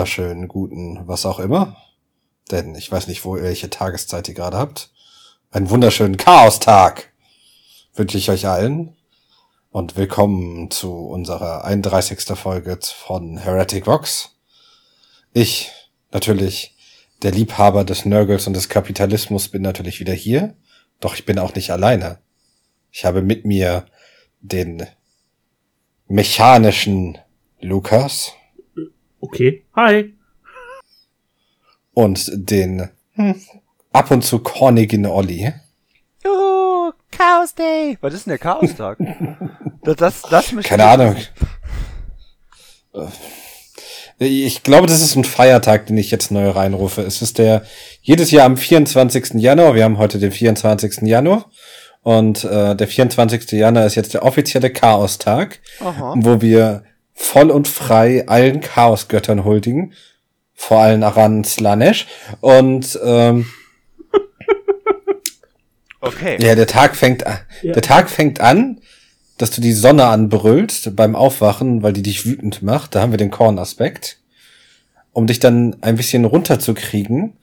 Wunderschönen guten, was auch immer. Denn ich weiß nicht, wo welche Tageszeit ihr gerade habt. Einen wunderschönen Chaostag wünsche ich euch allen. Und willkommen zu unserer 31. Folge von Heretic Vox. Ich, natürlich, der Liebhaber des Nörgels und des Kapitalismus, bin natürlich wieder hier. Doch ich bin auch nicht alleine. Ich habe mit mir den mechanischen Lukas. Okay. Hi. Und den hm, ab und zu kornigen Olli. Juhu, Chaos Day. Was ist denn der Chaos-Tag? das, das, das mich Keine Ahnung. Ich glaube, das ist ein Feiertag, den ich jetzt neu reinrufe. Es ist der jedes Jahr am 24. Januar. Wir haben heute den 24. Januar. Und äh, der 24. Januar ist jetzt der offizielle Chaos-Tag, wo wir voll und frei allen Chaosgöttern huldigen. Vor allem Aran Slanesh. Und ähm, Okay. ja, der Tag fängt an. Ja. Der Tag fängt an, dass du die Sonne anbrüllst beim Aufwachen, weil die dich wütend macht. Da haben wir den Korn-Aspekt. Um dich dann ein bisschen runterzukriegen,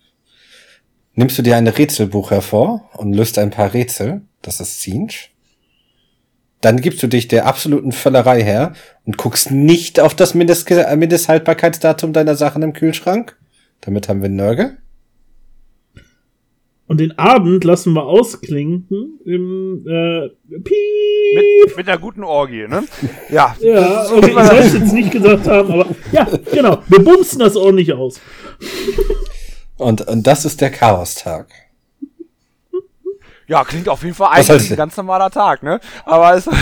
nimmst du dir ein Rätselbuch hervor und löst ein paar Rätsel. Das ist Zinch. Dann gibst du dich der absoluten Völlerei her und guckst nicht auf das Mindest äh, Mindesthaltbarkeitsdatum deiner Sachen im Kühlschrank. Damit haben wir Nörgel. Und den Abend lassen wir ausklinken im äh, Piep. Mit, mit einer guten Orgie, ne? Ja. Ja, okay, ich soll es jetzt nicht gesagt haben, aber ja, genau. Wir bumsen das ordentlich aus. Und, und das ist der Chaostag. Ja, klingt auf jeden Fall eigentlich heißt- ein ganz normaler Tag, ne? Aber es,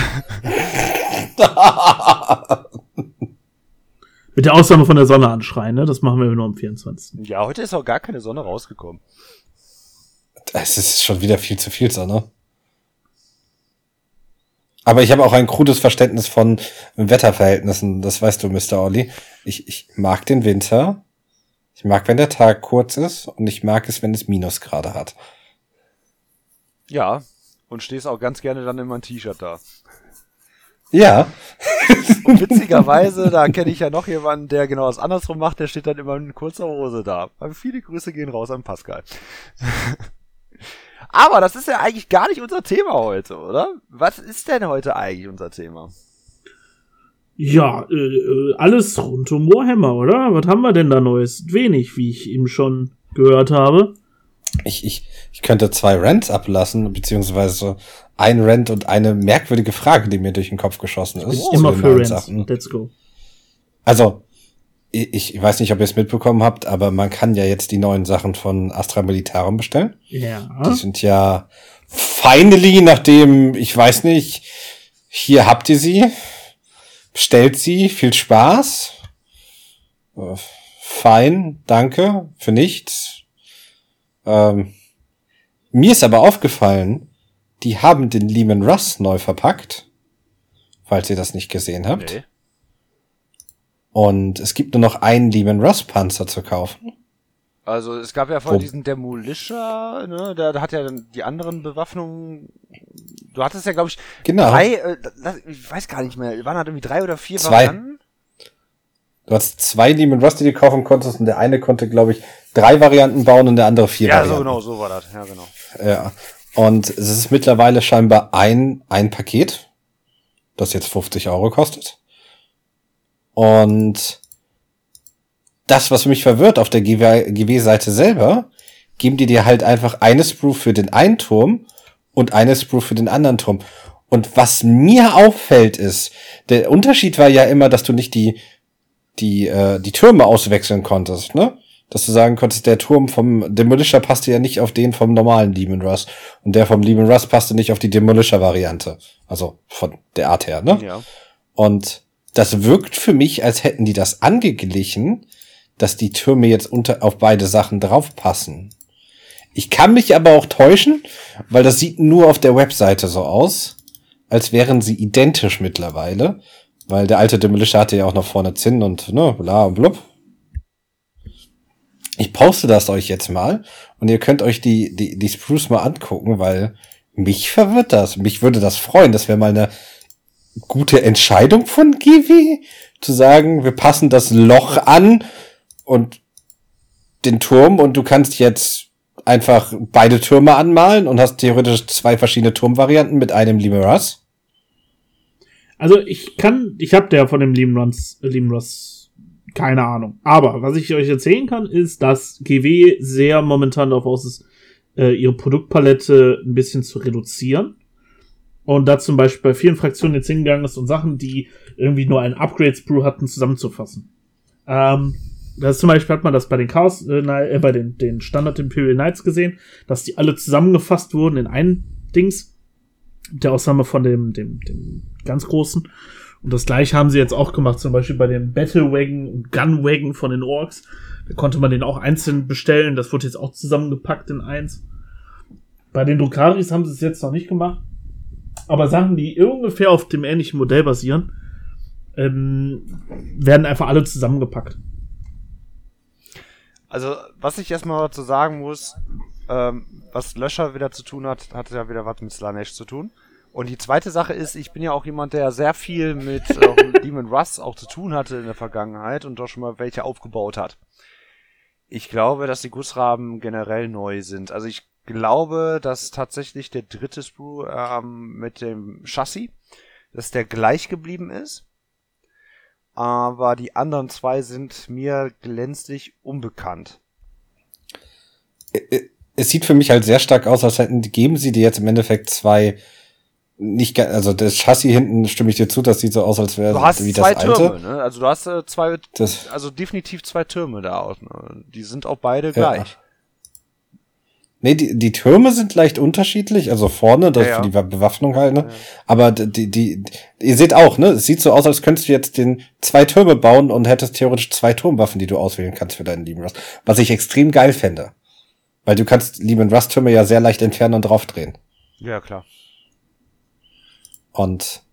Mit der Ausnahme von der Sonne anschreien, ne? Das machen wir nur am 24. ja, heute ist auch gar keine Sonne rausgekommen. Es ist schon wieder viel zu viel Sonne. Aber ich habe auch ein krudes Verständnis von Wetterverhältnissen, das weißt du, Mr. Olli. Ich, ich mag den Winter. Ich mag, wenn der Tag kurz ist und ich mag es, wenn es Minusgrade hat. Ja. Und stehst auch ganz gerne dann immer ein T-Shirt da. Ja, Und witzigerweise, da kenne ich ja noch jemanden, der genau das andersrum macht, der steht dann immer in kurzer Hose da. Aber viele Grüße gehen raus an Pascal. Aber das ist ja eigentlich gar nicht unser Thema heute, oder? Was ist denn heute eigentlich unser Thema? Ja, äh, äh, alles rund um Warhammer, oder? Was haben wir denn da Neues? Wenig, wie ich eben schon gehört habe. Ich, ich, ich könnte zwei Rants ablassen, beziehungsweise ein Rant und eine merkwürdige Frage, die mir durch den Kopf geschossen ist. zu Immer den für Rants. Sachen. Let's go. Also, ich, ich weiß nicht, ob ihr es mitbekommen habt, aber man kann ja jetzt die neuen Sachen von Astra Militarum bestellen. Ja. Die sind ja finally, nachdem, ich weiß nicht, hier habt ihr sie. Bestellt sie, viel Spaß. Äh, Fein, danke, für nichts. Ähm, mir ist aber aufgefallen, die haben den Lehman Russ neu verpackt. Falls ihr das nicht gesehen habt. Nee. Und es gibt nur noch einen Lehman Russ Panzer zu kaufen. Also es gab ja vorher Wo- diesen Demolisher, ne? Der, der hat ja dann die anderen Bewaffnungen. Du hattest ja, glaube ich, Genau. drei, äh, das- ich weiß gar nicht mehr, waren halt irgendwie drei oder vier Zwei. Varianten? Du hast zwei Lehman Russ, die du kaufen konntest, und der eine konnte, glaube ich, drei Varianten bauen und der andere vier Ja, so Varianten. genau, so war das, ja genau. Ja. Und es ist mittlerweile scheinbar ein, ein Paket, das jetzt 50 Euro kostet. Und das, was mich verwirrt, auf der GW-Seite selber, geben die dir halt einfach eine Sprue für den einen Turm und eine Sprue für den anderen Turm. Und was mir auffällt ist, der Unterschied war ja immer, dass du nicht die, die, äh, die Türme auswechseln konntest, ne? Dass du sagen konntest, der Turm vom Demolisher passte ja nicht auf den vom normalen Demon Russ. Und der vom Demon Russ passte nicht auf die Demolisher-Variante. Also von der Art her, ne? Ja. Und das wirkt für mich, als hätten die das angeglichen, dass die Türme jetzt unter, auf beide Sachen draufpassen. Ich kann mich aber auch täuschen, weil das sieht nur auf der Webseite so aus, als wären sie identisch mittlerweile, weil der alte Demolisher hatte ja auch noch vorne Zinn und ne, bla und blub. Ich poste das euch jetzt mal und ihr könnt euch die, die, die Spruce mal angucken, weil mich verwirrt das. Mich würde das freuen. Das wäre mal eine gute Entscheidung von Givi, zu sagen, wir passen das Loch an und den Turm und du kannst jetzt einfach beide Türme anmalen und hast theoretisch zwei verschiedene Turmvarianten mit einem Limeras? Also ich kann, ich habe der von dem Limras, Limras keine Ahnung. Aber was ich euch erzählen kann, ist, dass GW sehr momentan darauf aus ist, äh, ihre Produktpalette ein bisschen zu reduzieren. Und da zum Beispiel bei vielen Fraktionen jetzt hingegangen ist und Sachen, die irgendwie nur ein Upgrade-Sprue hatten, zusammenzufassen. Ähm, das zum Beispiel hat man das bei den Chaos, äh, äh, bei den, den Standard Imperial Knights gesehen, dass die alle zusammengefasst wurden in ein Dings. Der Ausnahme von dem, dem, dem ganz großen. Und das gleiche haben sie jetzt auch gemacht, zum Beispiel bei dem Battle Wagon und Gun Wagon von den Orks. Da konnte man den auch einzeln bestellen. Das wurde jetzt auch zusammengepackt in eins. Bei den Drukaris haben sie es jetzt noch nicht gemacht. Aber Sachen, die ungefähr auf dem ähnlichen Modell basieren, ähm, werden einfach alle zusammengepackt. Also, was ich erstmal dazu sagen muss, ähm, was Löscher wieder zu tun hat, hat ja wieder was mit Slanesh zu tun. Und die zweite Sache ist, ich bin ja auch jemand, der sehr viel mit äh, Demon Russ auch zu tun hatte in der Vergangenheit und doch schon mal welche aufgebaut hat. Ich glaube, dass die Gussraben generell neu sind. Also ich glaube, dass tatsächlich der dritte Sprue ähm, mit dem Chassis, dass der gleich geblieben ist. Aber die anderen zwei sind mir glänzlich unbekannt. Es sieht für mich halt sehr stark aus, als hätten, geben sie dir jetzt im Endeffekt zwei nicht also das Chassis hinten stimme ich dir zu, das sieht so aus, als wäre du hast wie zwei das Türme, alte. ne? Also du hast äh, zwei, das, also definitiv zwei Türme da auch. Ne? Die sind auch beide ja. gleich. Nee, die, die Türme sind leicht unterschiedlich, also vorne, das ja, ja. für die Bewaffnung halt, ne? Aber die, die, ihr seht auch, ne? Es sieht so aus, als könntest du jetzt den zwei Türme bauen und hättest theoretisch zwei Turmwaffen, die du auswählen kannst für deinen Lieben Rust. Was ich extrem geil fände. Weil du kannst Lieben Rust Türme ja sehr leicht entfernen und draufdrehen. Ja, klar. Und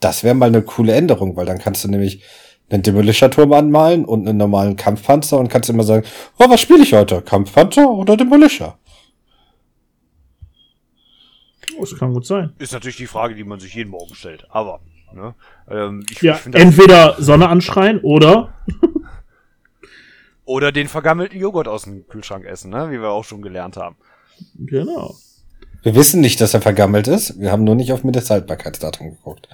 das wäre mal eine coole Änderung, weil dann kannst du nämlich einen Demolisher-Turm anmalen und einen normalen Kampfpanzer und kannst immer sagen, oh, was spiele ich heute? Kampfpanzer oder Demolisher? Oh, das kann gut sein. Ist natürlich die Frage, die man sich jeden Morgen stellt. Aber, ne? Ähm, ich, ja, ich entweder Sonne anschreien oder oder den vergammelten Joghurt aus dem Kühlschrank essen, ne? Wie wir auch schon gelernt haben. Genau. Wir wissen nicht, dass er vergammelt ist. Wir haben nur nicht auf Mindesthaltbarkeitsdatum geguckt.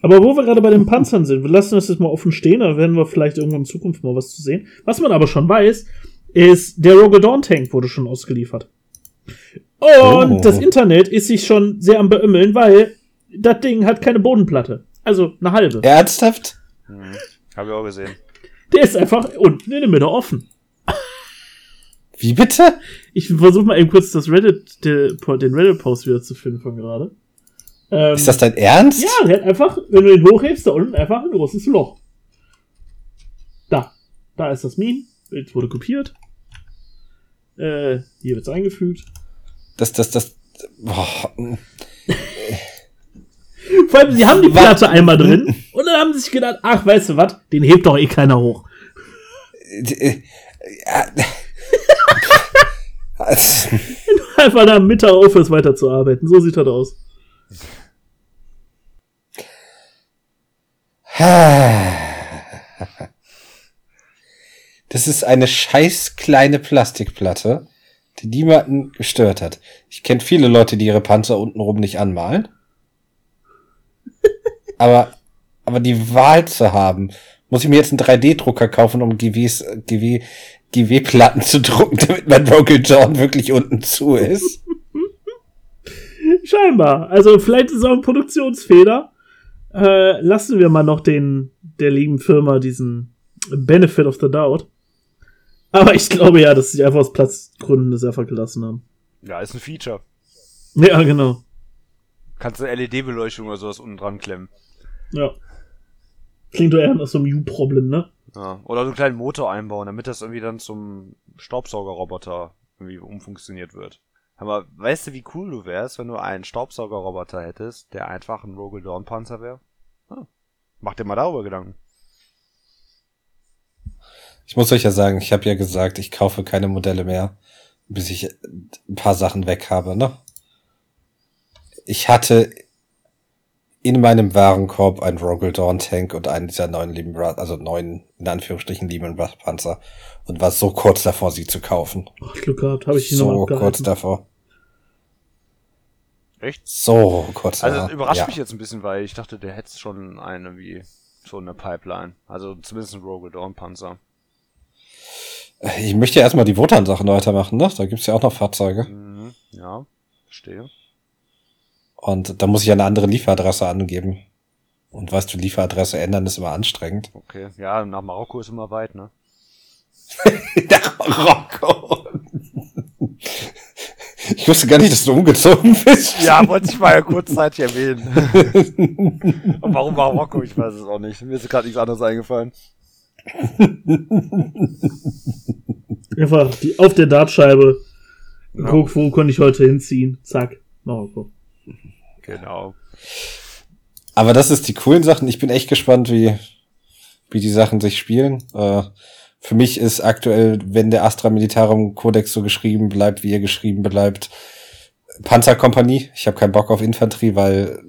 Aber wo wir gerade bei den Panzern sind, wir lassen das jetzt mal offen stehen, da werden wir vielleicht irgendwann in Zukunft mal was zu sehen. Was man aber schon weiß, ist, der Rogue Dawn Tank wurde schon ausgeliefert. Und oh. das Internet ist sich schon sehr am beömmeln, weil das Ding hat keine Bodenplatte. Also eine halbe. Ernsthaft? Hm. Hab ich auch gesehen. Der ist einfach unten in der Mitte offen. Wie bitte? Ich versuche mal eben kurz das Reddit, den Reddit-Post wieder zu finden von gerade. Ähm, ist das dein Ernst? Ja, der hat einfach, wenn du ihn hochhebst, da unten einfach ein großes Loch. Da. Da ist das Meme. Bild wurde kopiert. Äh, hier wird's eingefügt. Das, das, das. Boah. Vor allem, sie haben die Platte was? einmal drin und dann haben sie sich gedacht, ach, weißt du was, den hebt doch eh keiner hoch. Ja. Einfach da Mittag aufhörst weiterzuarbeiten. So sieht das aus. Das ist eine scheiß kleine Plastikplatte, die niemanden gestört hat. Ich kenne viele Leute, die ihre Panzer untenrum nicht anmalen. aber, aber die Wahl zu haben, muss ich mir jetzt einen 3D-Drucker kaufen, um GWs, GW GW-Platten zu drucken, damit mein Rogue John wirklich unten zu ist. Scheinbar. Also vielleicht ist es auch ein Produktionsfehler. Äh, lassen wir mal noch den der lieben Firma diesen Benefit of the Doubt. Aber ich glaube ja, dass sie einfach aus Platzgründen das einfach gelassen haben. Ja, ist ein Feature. Ja, genau. Kannst du LED-Beleuchtung oder sowas unten dran klemmen. Ja. Klingt doch eher nach so einem U-Problem, ne? Ja, oder so einen kleinen Motor einbauen, damit das irgendwie dann zum Staubsaugerroboter irgendwie umfunktioniert wird. Aber weißt du, wie cool du wärst, wenn du einen Staubsaugerroboter hättest, der einfach ein Rogue Dawn Panzer wäre? Hm. Mach dir mal darüber Gedanken. Ich muss euch ja sagen, ich habe ja gesagt, ich kaufe keine Modelle mehr, bis ich ein paar Sachen weg habe, ne? Ich hatte in meinem Warenkorb ein Rogel Dawn Tank und einen dieser neuen Lehman Brothers, also neuen, in Anführungsstrichen Lehman Brothers Panzer und war so kurz davor, sie zu kaufen. Ach, Glück gehabt, habe ich ihn So noch kurz davor. Echt? So kurz Also davor. das überrascht ja. mich jetzt ein bisschen, weil ich dachte, der hätte schon eine wie schon eine Pipeline. Also zumindest ein Rogue Dawn Panzer. Ich möchte ja erstmal die Wotan-Sachen weitermachen, ne? Da gibt's ja auch noch Fahrzeuge. Mhm. Ja, verstehe. Und da muss ich eine andere Lieferadresse angeben. Und weißt du, Lieferadresse ändern ist immer anstrengend. Okay. Ja, nach Marokko ist immer weit, ne? Nach Marokko. Ich wusste gar nicht, dass du umgezogen bist. Ja, wollte ich mal ja kurzzeitig erwähnen. Und warum Marokko? Ich weiß es auch nicht. Mir ist gerade nichts anderes eingefallen. Einfach die, auf der Dartscheibe. Ja. Guck, wo konnte ich heute hinziehen? Zack, Marokko. Genau. Aber das ist die coolen Sachen. Ich bin echt gespannt, wie, wie die Sachen sich spielen. Äh, für mich ist aktuell, wenn der Astra Militarum Codex so geschrieben bleibt, wie er geschrieben bleibt, Panzerkompanie. Ich habe keinen Bock auf Infanterie, weil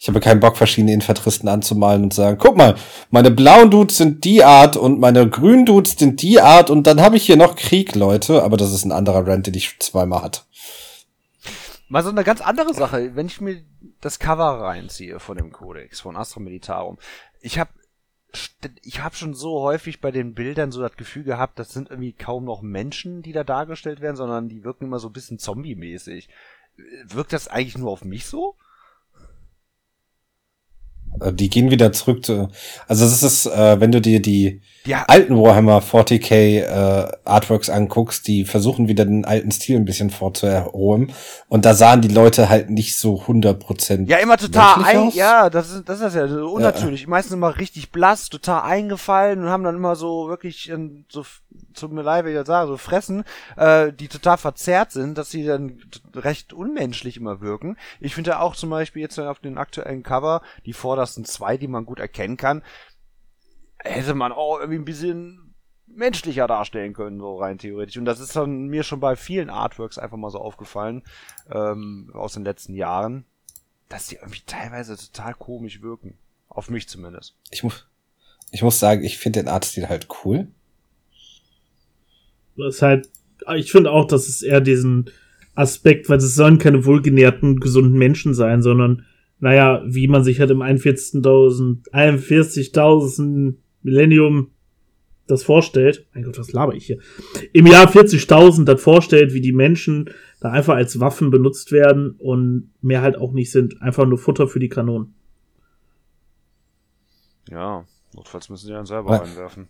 ich habe keinen Bock, verschiedene Infanteristen anzumalen und sagen, guck mal, meine blauen Dudes sind die Art und meine grünen Dudes sind die Art und dann habe ich hier noch Krieg, Leute. Aber das ist ein anderer Rant, den ich zweimal hatte. Mal so eine ganz andere Sache, wenn ich mir das Cover reinziehe von dem Codex, von Astra Militarum. Ich habe ich habe schon so häufig bei den Bildern so das Gefühl gehabt, das sind irgendwie kaum noch Menschen, die da dargestellt werden, sondern die wirken immer so ein bisschen zombie-mäßig. Wirkt das eigentlich nur auf mich so? Äh, Die gehen wieder zurück zu. Also das ist, äh, wenn du dir die Ja, alten Warhammer 40k äh, Artworks anguckst, die versuchen wieder den alten Stil ein bisschen vorzuholen. Und da sahen die Leute halt nicht so 100% ja immer total ein, aus. ja, das ist das ist ja so unnatürlich. Meistens immer richtig blass, total eingefallen und haben dann immer so wirklich ähm, so tut mir leid, wenn ich das sage, so fressen, äh, die total verzerrt sind, dass sie dann recht unmenschlich immer wirken. Ich finde ja auch zum Beispiel jetzt auf den aktuellen Cover die vordersten zwei, die man gut erkennen kann, hätte man auch irgendwie ein bisschen menschlicher darstellen können, so rein theoretisch. Und das ist dann mir schon bei vielen Artworks einfach mal so aufgefallen, ähm, aus den letzten Jahren, dass die irgendwie teilweise total komisch wirken. Auf mich zumindest. Ich muss, ich muss sagen, ich finde den Artstil halt cool. Das ist halt, ich finde auch, dass es eher diesen Aspekt, weil es sollen keine wohlgenährten, gesunden Menschen sein, sondern, naja, wie man sich halt im 41.000, 41.000 Millennium das vorstellt. Mein Gott, was laber ich hier? Im Jahr 40.000 das vorstellt, wie die Menschen da einfach als Waffen benutzt werden und mehr halt auch nicht sind. Einfach nur Futter für die Kanonen. Ja, notfalls müssen sie dann selber Ja. reinwerfen.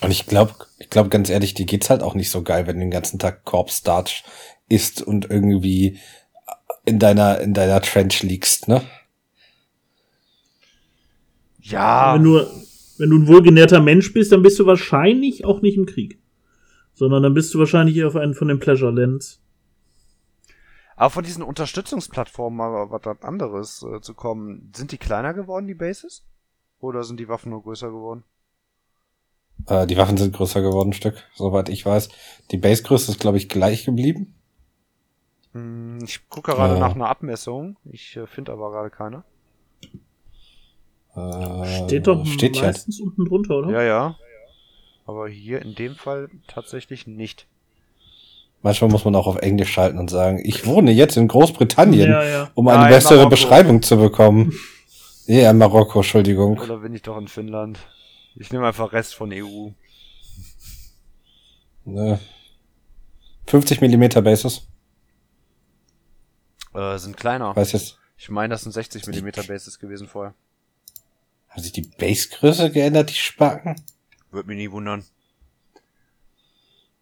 Und ich glaube, ich glaube ganz ehrlich, die geht's halt auch nicht so geil, wenn du den ganzen Tag Corpse Starch isst und irgendwie in deiner, in deiner Trench liegst, ne? Ja, Wenn, du, wenn du ein wohlgenährter Mensch bist, dann bist du wahrscheinlich auch nicht im Krieg. Sondern dann bist du wahrscheinlich eher auf einen von den Pleasure Lands. aber von diesen Unterstützungsplattformen mal was was anderes äh, zu kommen, sind die kleiner geworden, die Bases? Oder sind die Waffen nur größer geworden? Äh, die Waffen sind größer geworden, ein Stück, soweit ich weiß. Die Basegröße ist, glaube ich, gleich geblieben. Hm, ich gucke gerade Äh. nach einer Abmessung. Ich äh, finde aber gerade keine. Äh, Steht doch steht ja. meistens unten drunter, oder? Ja, ja. Aber hier in dem Fall tatsächlich nicht. Manchmal muss man auch auf Englisch schalten und sagen, ich wohne jetzt in Großbritannien, Ja, ja. um eine Nein, bessere Marokko. Beschreibung zu bekommen. Ja, in Marokko, Entschuldigung. Oder bin ich doch in Finnland? Ich nehme einfach Rest von EU. Ne. 50 Millimeter Bases. Äh, sind kleiner. Weiß jetzt, Ich meine, das sind 60 mm Bases gewesen vorher. Haben sich die Basegröße geändert, die Spacken? Würde mich nie wundern.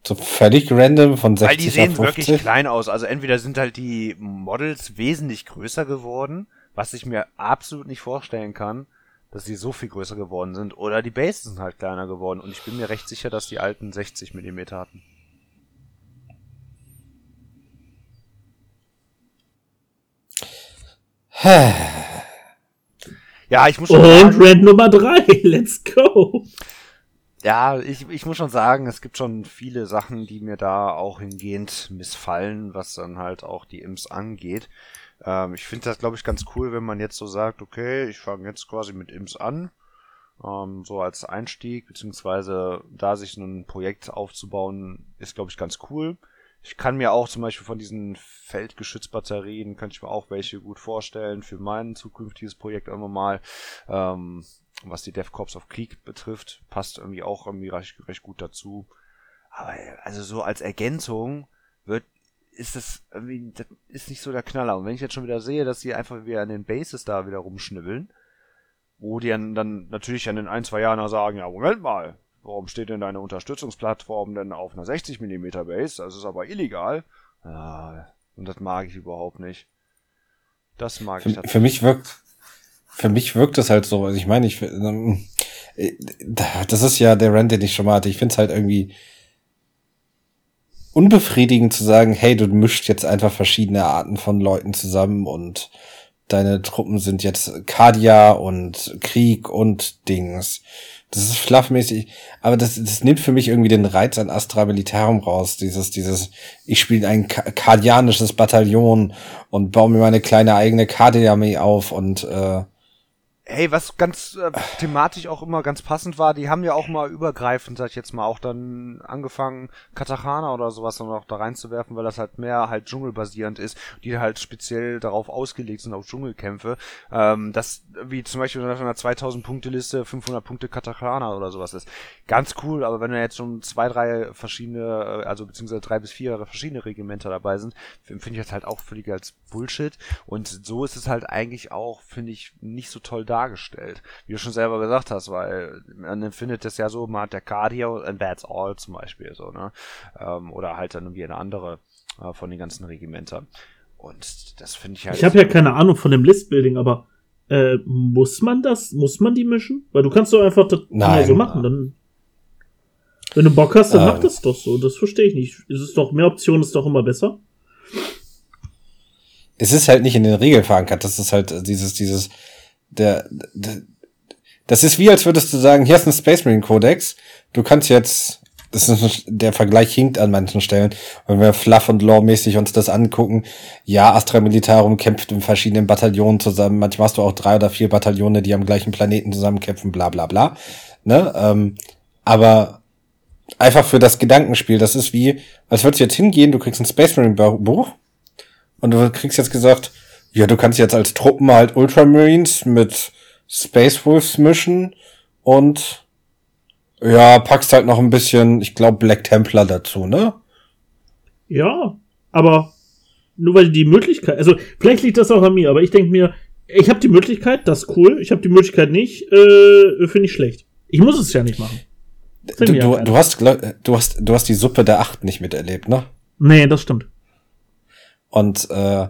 So völlig random von 60 Weil die sehen auf 50? wirklich klein aus. Also entweder sind halt die Models wesentlich größer geworden, was ich mir absolut nicht vorstellen kann, dass sie so viel größer geworden sind, oder die Bases sind halt kleiner geworden. Und ich bin mir recht sicher, dass die alten 60 mm hatten. Ja, ich muss schon Und sagen, Rand Nummer drei, let's go. ja, ich, ich muss schon sagen, es gibt schon viele Sachen, die mir da auch hingehend missfallen, was dann halt auch die Imps angeht. Ähm, ich finde das, glaube ich, ganz cool, wenn man jetzt so sagt, okay, ich fange jetzt quasi mit Imps an, ähm, so als Einstieg, beziehungsweise da sich ein Projekt aufzubauen, ist, glaube ich, ganz cool. Ich kann mir auch zum Beispiel von diesen Feldgeschützbatterien, könnte ich mir auch welche gut vorstellen für mein zukünftiges Projekt immer mal. Ähm, was die Dev Corps of Krieg betrifft, passt irgendwie auch irgendwie recht, recht gut dazu. Aber also so als Ergänzung wird ist das irgendwie das ist nicht so der Knaller. Und wenn ich jetzt schon wieder sehe, dass sie einfach wieder an den Bases da wieder rumschnibbeln, wo die dann, dann natürlich an den ein, zwei Jahren sagen, ja, Moment mal, warum steht denn deine Unterstützungsplattform denn auf einer 60 mm Base? Das ist aber illegal. Ja, und das mag ich überhaupt nicht. Das mag für, ich Für mich wirkt, für mich wirkt das halt so. Also ich meine, ich, ähm, äh, das ist ja der Rand, den ich schon mal hatte. Ich finde es halt irgendwie unbefriedigend zu sagen, hey, du mischt jetzt einfach verschiedene Arten von Leuten zusammen und deine Truppen sind jetzt Kadia und Krieg und Dings. Das ist fluffmäßig, aber das, das nimmt für mich irgendwie den Reiz an Astra Militarum raus. Dieses, dieses, ich spiele ein kardianisches Bataillon und baue mir meine kleine eigene Kadia-Armee auf und äh, Hey, was ganz äh, thematisch auch immer ganz passend war, die haben ja auch mal übergreifend, sag ich jetzt mal, auch dann angefangen, Katakana oder sowas dann auch da reinzuwerfen, weil das halt mehr halt dschungelbasierend ist, die halt speziell darauf ausgelegt sind, auf Dschungelkämpfe. Ähm, das, wie zum Beispiel auf einer 2000 Punkte Liste 500 Punkte Katakana oder sowas ist. Ganz cool, aber wenn da jetzt schon zwei, drei verschiedene, äh, also beziehungsweise drei bis vier verschiedene Regimenter dabei sind, finde ich das halt auch völlig als Bullshit. Und so ist es halt eigentlich auch, finde ich, nicht so toll dargestellt. Wie du schon selber gesagt hast, weil man empfindet es ja so, man hat der Cardio and that's all zum Beispiel so, ne? Ähm, oder halt dann irgendwie eine andere äh, von den ganzen Regimentern. Und das finde ich halt. Ich habe ja keine Ahnung von dem Listbuilding, aber äh, muss man das, muss man die mischen? Weil du kannst doch einfach das Nein. so machen. Dann, wenn du Bock hast, dann ähm. mach das doch so. Das verstehe ich nicht. Ist es doch, mehr Optionen ist doch immer besser. Es ist halt nicht in den Regeln verankert. Das ist halt dieses, dieses, der, der, das ist wie, als würdest du sagen, hier ist ein Space Marine Codex. Du kannst jetzt, das ist, der Vergleich hinkt an manchen Stellen. Wenn wir fluff und law-mäßig uns das angucken, ja, Astra Militarum kämpft in verschiedenen Bataillonen zusammen. Manchmal hast du auch drei oder vier Bataillone, die am gleichen Planeten zusammenkämpfen, bla, bla, bla. Ne? Ähm, aber einfach für das Gedankenspiel, das ist wie, als würdest du jetzt hingehen, du kriegst ein Space Marine Buch und du kriegst jetzt gesagt, ja, du kannst jetzt als Truppen halt Ultramarines mit Space Wolves mischen und ja, packst halt noch ein bisschen, ich glaube, Black Templar dazu, ne? Ja, aber nur weil die Möglichkeit, also vielleicht liegt das auch an mir, aber ich denke mir, ich habe die Möglichkeit, das ist cool, ich habe die Möglichkeit nicht, äh, finde ich schlecht. Ich muss es ja nicht machen. Du, du, du, hast, du, hast, du hast die Suppe der Acht nicht miterlebt, ne? Nee, das stimmt. Und äh,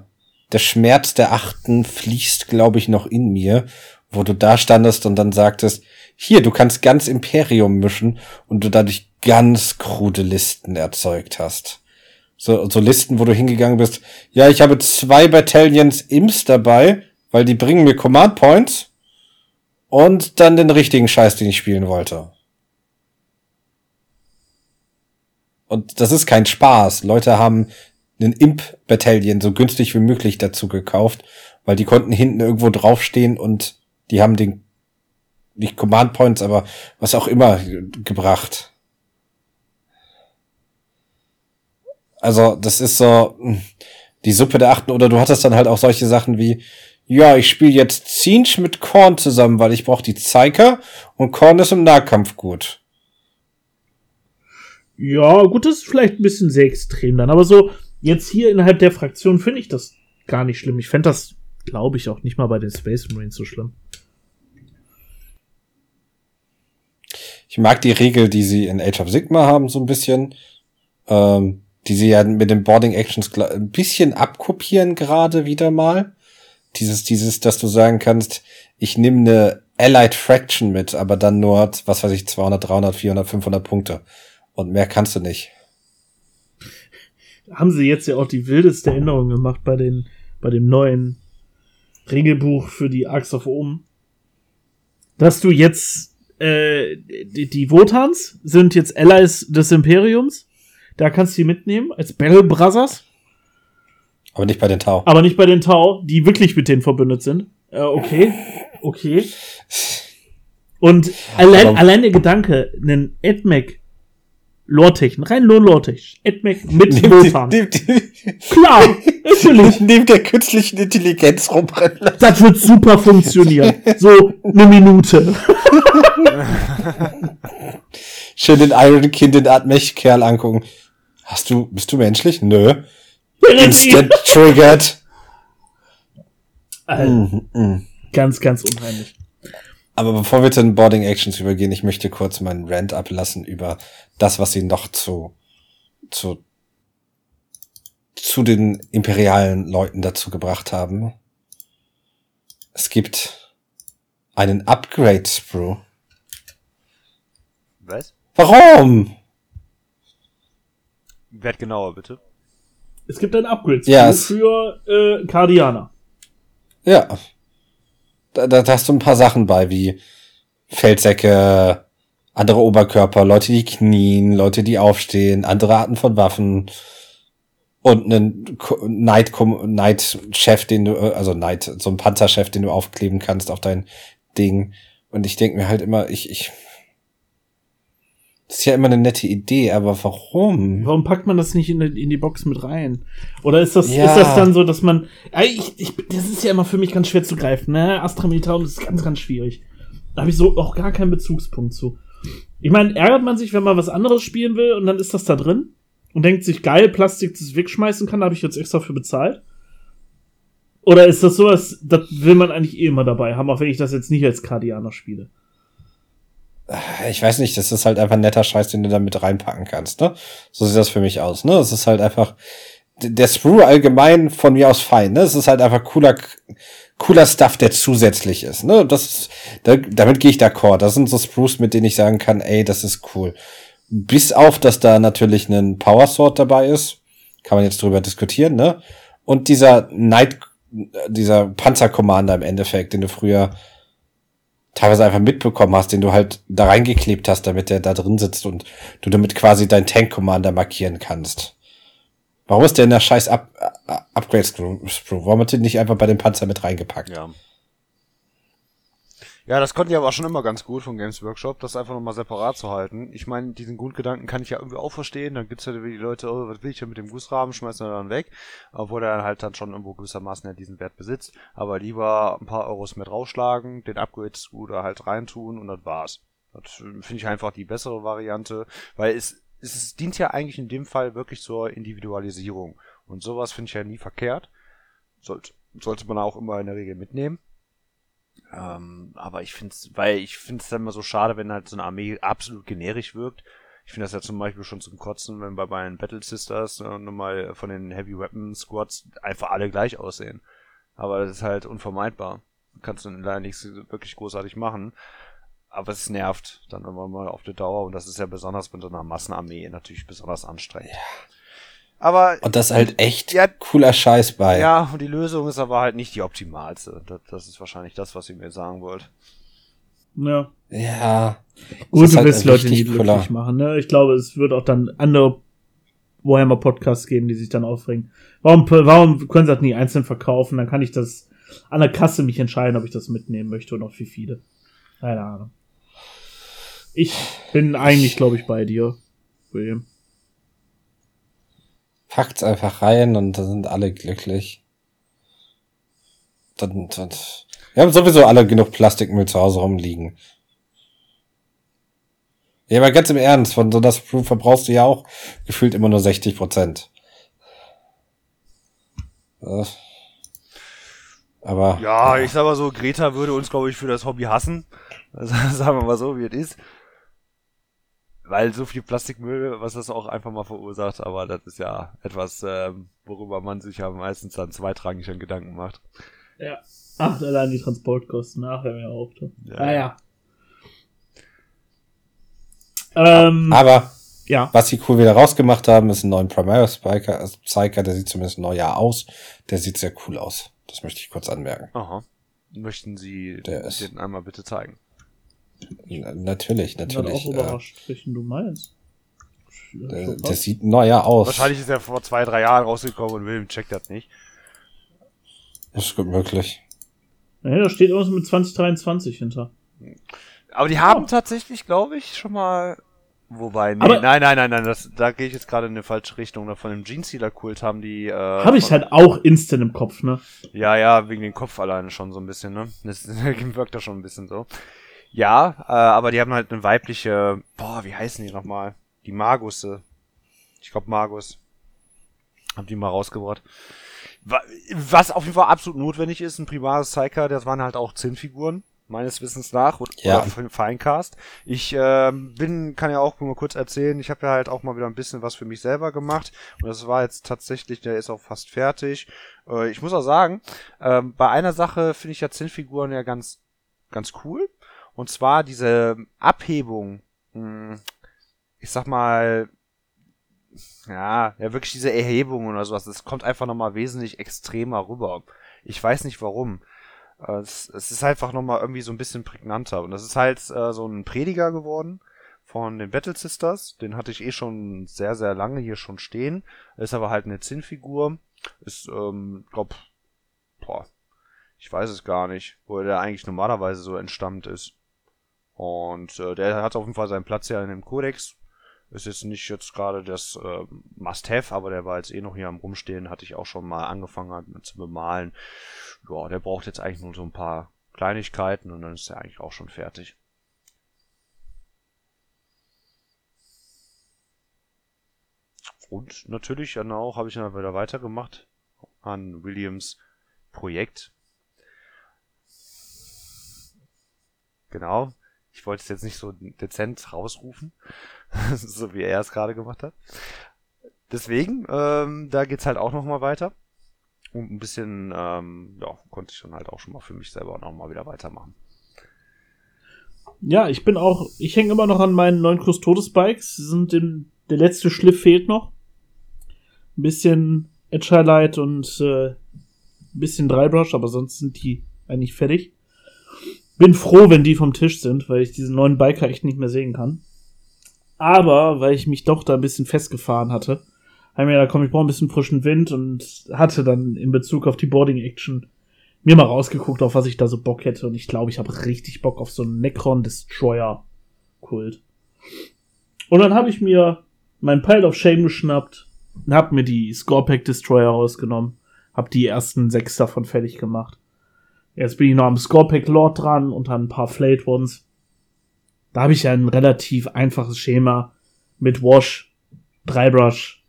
der Schmerz der Achten fließt, glaube ich, noch in mir, wo du da standest und dann sagtest, hier, du kannst ganz Imperium mischen und du dadurch ganz krude Listen erzeugt hast. So, so Listen, wo du hingegangen bist, ja, ich habe zwei Battalions Imps dabei, weil die bringen mir Command Points und dann den richtigen Scheiß, den ich spielen wollte. Und das ist kein Spaß. Leute haben einen Imp-Battalion so günstig wie möglich dazu gekauft, weil die konnten hinten irgendwo draufstehen und die haben den, nicht Command Points, aber was auch immer gebracht. Also, das ist so hm, die Suppe der Achten, oder du hattest dann halt auch solche Sachen wie, ja, ich spiele jetzt Zinch mit Korn zusammen, weil ich brauche die Zeiker und Korn ist im Nahkampf gut. Ja, gut, das ist vielleicht ein bisschen sehr extrem dann, aber so, jetzt hier innerhalb der Fraktion finde ich das gar nicht schlimm. Ich fände das, glaube ich, auch nicht mal bei den Space Marines so schlimm. Ich mag die Regel, die sie in Age of Sigma haben, so ein bisschen. Ähm, die sie ja mit den Boarding Actions ein bisschen abkopieren gerade wieder mal. Dieses, dieses, dass du sagen kannst, ich nehme eine Allied Fraction mit, aber dann nur, was weiß ich, 200, 300, 400, 500 Punkte. Und mehr kannst du nicht haben sie jetzt ja auch die wildeste Änderung gemacht bei den, bei dem neuen Regelbuch für die Axe of Omen. Dass du jetzt, äh, die, die Votans sind jetzt Allies des Imperiums. Da kannst du die mitnehmen als Battle Brothers. Aber nicht bei den Tau. Aber nicht bei den Tau, die wirklich mit denen verbündet sind. Äh, okay. Okay. Und allein, allein der Gedanke, einen AdMac Lortech, rein Lortech, AdMac mit neben, Klar, natürlich. neben der künstlichen Intelligenz rumrennen lassen. Das wird super funktionieren. So eine Minute. Schön den Iron Kind, den Art Mech-Kerl angucken. Hast du, bist du menschlich? Nö. Instant triggered. Mhm, mhm. ganz, ganz unheimlich. Aber bevor wir zu den Boarding Actions übergehen, ich möchte kurz meinen Rant ablassen über das, was sie noch zu, zu, zu den imperialen Leuten dazu gebracht haben. Es gibt einen Upgrade Sprue. Was? Warum? Werd genauer, bitte. Es gibt ein Upgrade Ja, es- für äh, Cardianer. Ja. Da, da, hast du ein paar Sachen bei, wie Feldsäcke, andere Oberkörper, Leute, die knien, Leute, die aufstehen, andere Arten von Waffen und einen Knight, Knight Chef, den du, also Knight, so ein Panzerchef, den du aufkleben kannst auf dein Ding. Und ich denke mir halt immer, ich, ich, das ist ja immer eine nette Idee, aber warum? Warum packt man das nicht in, die- in die Box mit rein? Oder ist das, Ja. ist das dann so, dass man. Ich, ich, das ist ja immer für mich ganz schwer zu greifen, ne? Astra Militarum ist ganz, ganz schwierig. Da habe ich so auch gar keinen Bezugspunkt zu. Ich meine, ärgert man sich, wenn man was anderes spielen will und dann ist das da drin und denkt sich, geil, Plastik, das wegschmeißen kann, da habe ich jetzt extra für bezahlt? Oder ist das sowas, das will man eigentlich eh immer dabei haben, auch wenn ich das jetzt nicht als Kardianer spiele? Ich weiß nicht, das ist halt einfach ein netter Scheiß, den du da mit reinpacken kannst, ne? So sieht das für mich aus, ne? Es ist halt einfach, der Sprue allgemein von mir aus fein, ne? Es ist halt einfach cooler, cooler Stuff, der zusätzlich ist, ne? Das da, damit gehe ich d'accord. Das sind so Sprues, mit denen ich sagen kann, ey, das ist cool. Bis auf, dass da natürlich ein Power Sword dabei ist. Kann man jetzt drüber diskutieren, ne? Und dieser Knight, dieser Panzercommander im Endeffekt, den du früher teilweise einfach mitbekommen hast, den du halt da reingeklebt hast, damit der da drin sitzt und du damit quasi deinen Tank-Commander markieren kannst. Warum ist der in der scheiß Up Upgrade Sprue? Warum hat den nicht einfach bei dem Panzer mit reingepackt? Ja. Ja, das konnten die aber auch schon immer ganz gut von Games Workshop, das einfach nochmal separat zu halten. Ich meine, diesen Grundgedanken kann ich ja irgendwie auch verstehen. Dann gibt's ja die Leute, oh, was will ich denn mit dem Gussrahmen, schmeißen wir dann weg. Obwohl er halt dann schon irgendwo gewissermaßen ja diesen Wert besitzt. Aber lieber ein paar Euros mit rausschlagen, den Upgrade-Screw da halt reintun und das war's. Das äh, finde ich einfach die bessere Variante, weil es, es, es dient ja eigentlich in dem Fall wirklich zur Individualisierung. Und sowas finde ich ja nie verkehrt. Sollte, sollte man auch immer in der Regel mitnehmen. Ähm, aber ich finde es, weil ich finde es dann immer so schade, wenn halt so eine Armee absolut generisch wirkt. Ich finde das ja zum Beispiel schon zum Kotzen, wenn bei meinen Battle Sisters äh, nochmal von den Heavy Weapon Squads einfach alle gleich aussehen. Aber das ist halt unvermeidbar. Du kannst dann leider nichts wirklich großartig machen. Aber es nervt dann immer mal auf die Dauer und das ist ja besonders mit so einer Massenarmee natürlich besonders anstrengend. Aber Und das ist halt echt Ja. cooler Scheiß bei. ja, und die Lösung ist aber halt nicht die optimalste. Das, das ist wahrscheinlich das, was ihr mir sagen wollt. Ja. Ja. Gut, du halt willst Leute richtig nie glücklich cooler- machen. Ne? Ich glaube, es wird auch dann andere Warhammer-Podcasts geben, die sich dann aufregen. Warum, warum können sie das nie einzeln verkaufen? Dann kann ich das an der Kasse mich entscheiden, ob ich das mitnehmen möchte und auch wie viele. Keine Ahnung. Ich bin eigentlich, glaube ich, bei dir, William. Packt's einfach rein und da sind alle glücklich. Dann, dann, wir haben sowieso alle genug Plastikmüll zu Hause rumliegen. Ja, aber ganz im Ernst, von so das verbrauchst du ja auch gefühlt immer nur 60 Prozent. Äh, Aber Ja, ich sag mal so, Greta würde uns, glaube ich, für das Hobby hassen. Sagen wir mal so, wie es ist. Weil so viel Plastikmüll, was das auch einfach mal verursacht, aber das ist ja etwas, ähm, worüber man sich ja meistens dann zweitrangig schon Gedanken macht. Ja. Ach, allein die Transportkosten. Ach, hör mir auf. Ja. Naja. Ähm, aber ja. was sie cool wieder rausgemacht haben, ist ein neuen Primary Spiker, also Psyker, der sieht zumindest neuer aus. Der sieht sehr cool aus. Das möchte ich kurz anmerken. Aha. Möchten Sie Der ist- den einmal bitte zeigen? N natürlich, Ich bin natürlich. auch Äh, überrascht, welchen du meinst. Äh, das sieht neuer aus. Wahrscheinlich ist er vor zwei, drei Jahren rausgekommen und William checkt das nicht. Das ist gut möglich. Ja, da steht irgendwas mit 2023 hinter. Aber die haben tatsächlich, glaube ich, schon mal. Wobei, nee, Aber- nein, nein, nein, nein, das, da gehe ich jetzt gerade in eine falsche Richtung. Da Von dem Jeans-Sealer-Kult haben die. Äh, Habe ich halt auch instant im Kopf, ne? Ja, ja, wegen dem Kopf alleine schon so ein bisschen, ne? Das wirkt da schon ein bisschen so. Ja, äh, aber die haben halt eine weibliche, boah, wie heißen die nochmal? Die Magusse. Ich glaube Magus. Hab die mal rausgebracht. Wa- Was auf jeden Fall absolut notwendig ist, ein primares Psyker, das waren halt auch Zinnfiguren, meines Wissens nach, oder Ja. Feincast. Ich ähm, bin, kann ja auch mal kurz erzählen, ich habe ja halt auch mal wieder ein bisschen was für mich selber gemacht und das war jetzt tatsächlich, der ist auch fast fertig. Äh, ich muss auch sagen, ähm, bei einer Sache finde ich ja Zinnfiguren ja ganz, ganz cool. Und zwar diese Abhebung, mh, ich sag mal, ja, ja, wirklich diese Erhebung oder sowas, das kommt einfach nochmal wesentlich extremer rüber. Ich weiß nicht warum. Äh, Es, es ist einfach nochmal irgendwie so ein bisschen prägnanter. Und das ist halt äh, so ein Prediger geworden von den Battle Sisters. Den hatte ich eh schon sehr, sehr lange hier schon stehen. Ist aber halt eine Zinnfigur. Ist, ähm, glaub, boah, ich weiß es gar nicht, wo der eigentlich normalerweise so entstammt ist. Und äh, der hat auf jeden Fall seinen Platz ja in dem Kodex. Ist jetzt nicht jetzt gerade das äh, Must-Have, aber der war jetzt eh noch hier am Rumstehen, hatte ich auch schon mal angefangen halt zu bemalen. Ja, der braucht jetzt eigentlich nur so ein paar Kleinigkeiten und dann ist er eigentlich auch schon fertig. Und natürlich dann auch habe ich dann wieder weitergemacht an Williams Projekt. Genau. Ich wollte es jetzt nicht so dezent rausrufen, so wie er es gerade gemacht hat. Deswegen, ähm, da geht's halt auch noch mal weiter. Und ein bisschen, ähm, ja, konnte ich dann halt auch schon mal für mich selber noch mal wieder weitermachen. Ja, ich bin auch, ich hänge immer noch an meinen neuen Todesbikes. Sie Sind im, der letzte Schliff fehlt noch. Ein bisschen Edge Highlight und äh, ein bisschen Drybrush, aber sonst sind die eigentlich fertig. Bin froh, wenn die vom Tisch sind, weil ich diesen neuen Biker echt nicht mehr sehen kann. Aber weil ich mich doch da ein bisschen festgefahren hatte, habe mir gedacht, komm, ich brauche ein bisschen frischen Wind und hatte dann in Bezug auf die Boarding Action mir mal rausgeguckt, auf was ich da so Bock hätte. Und ich glaube, ich habe richtig Bock auf so einen Necron Destroyer Kult. Und dann habe ich mir meinen Pile of Shame geschnappt und habe mir die Scorepack Destroyer rausgenommen. Hab die ersten sechs davon fertig gemacht. Jetzt bin ich noch am Scorepack Lord dran und an ein paar Flayed Ones. Da habe ich ja ein relativ einfaches Schema mit Wash, Drybrush,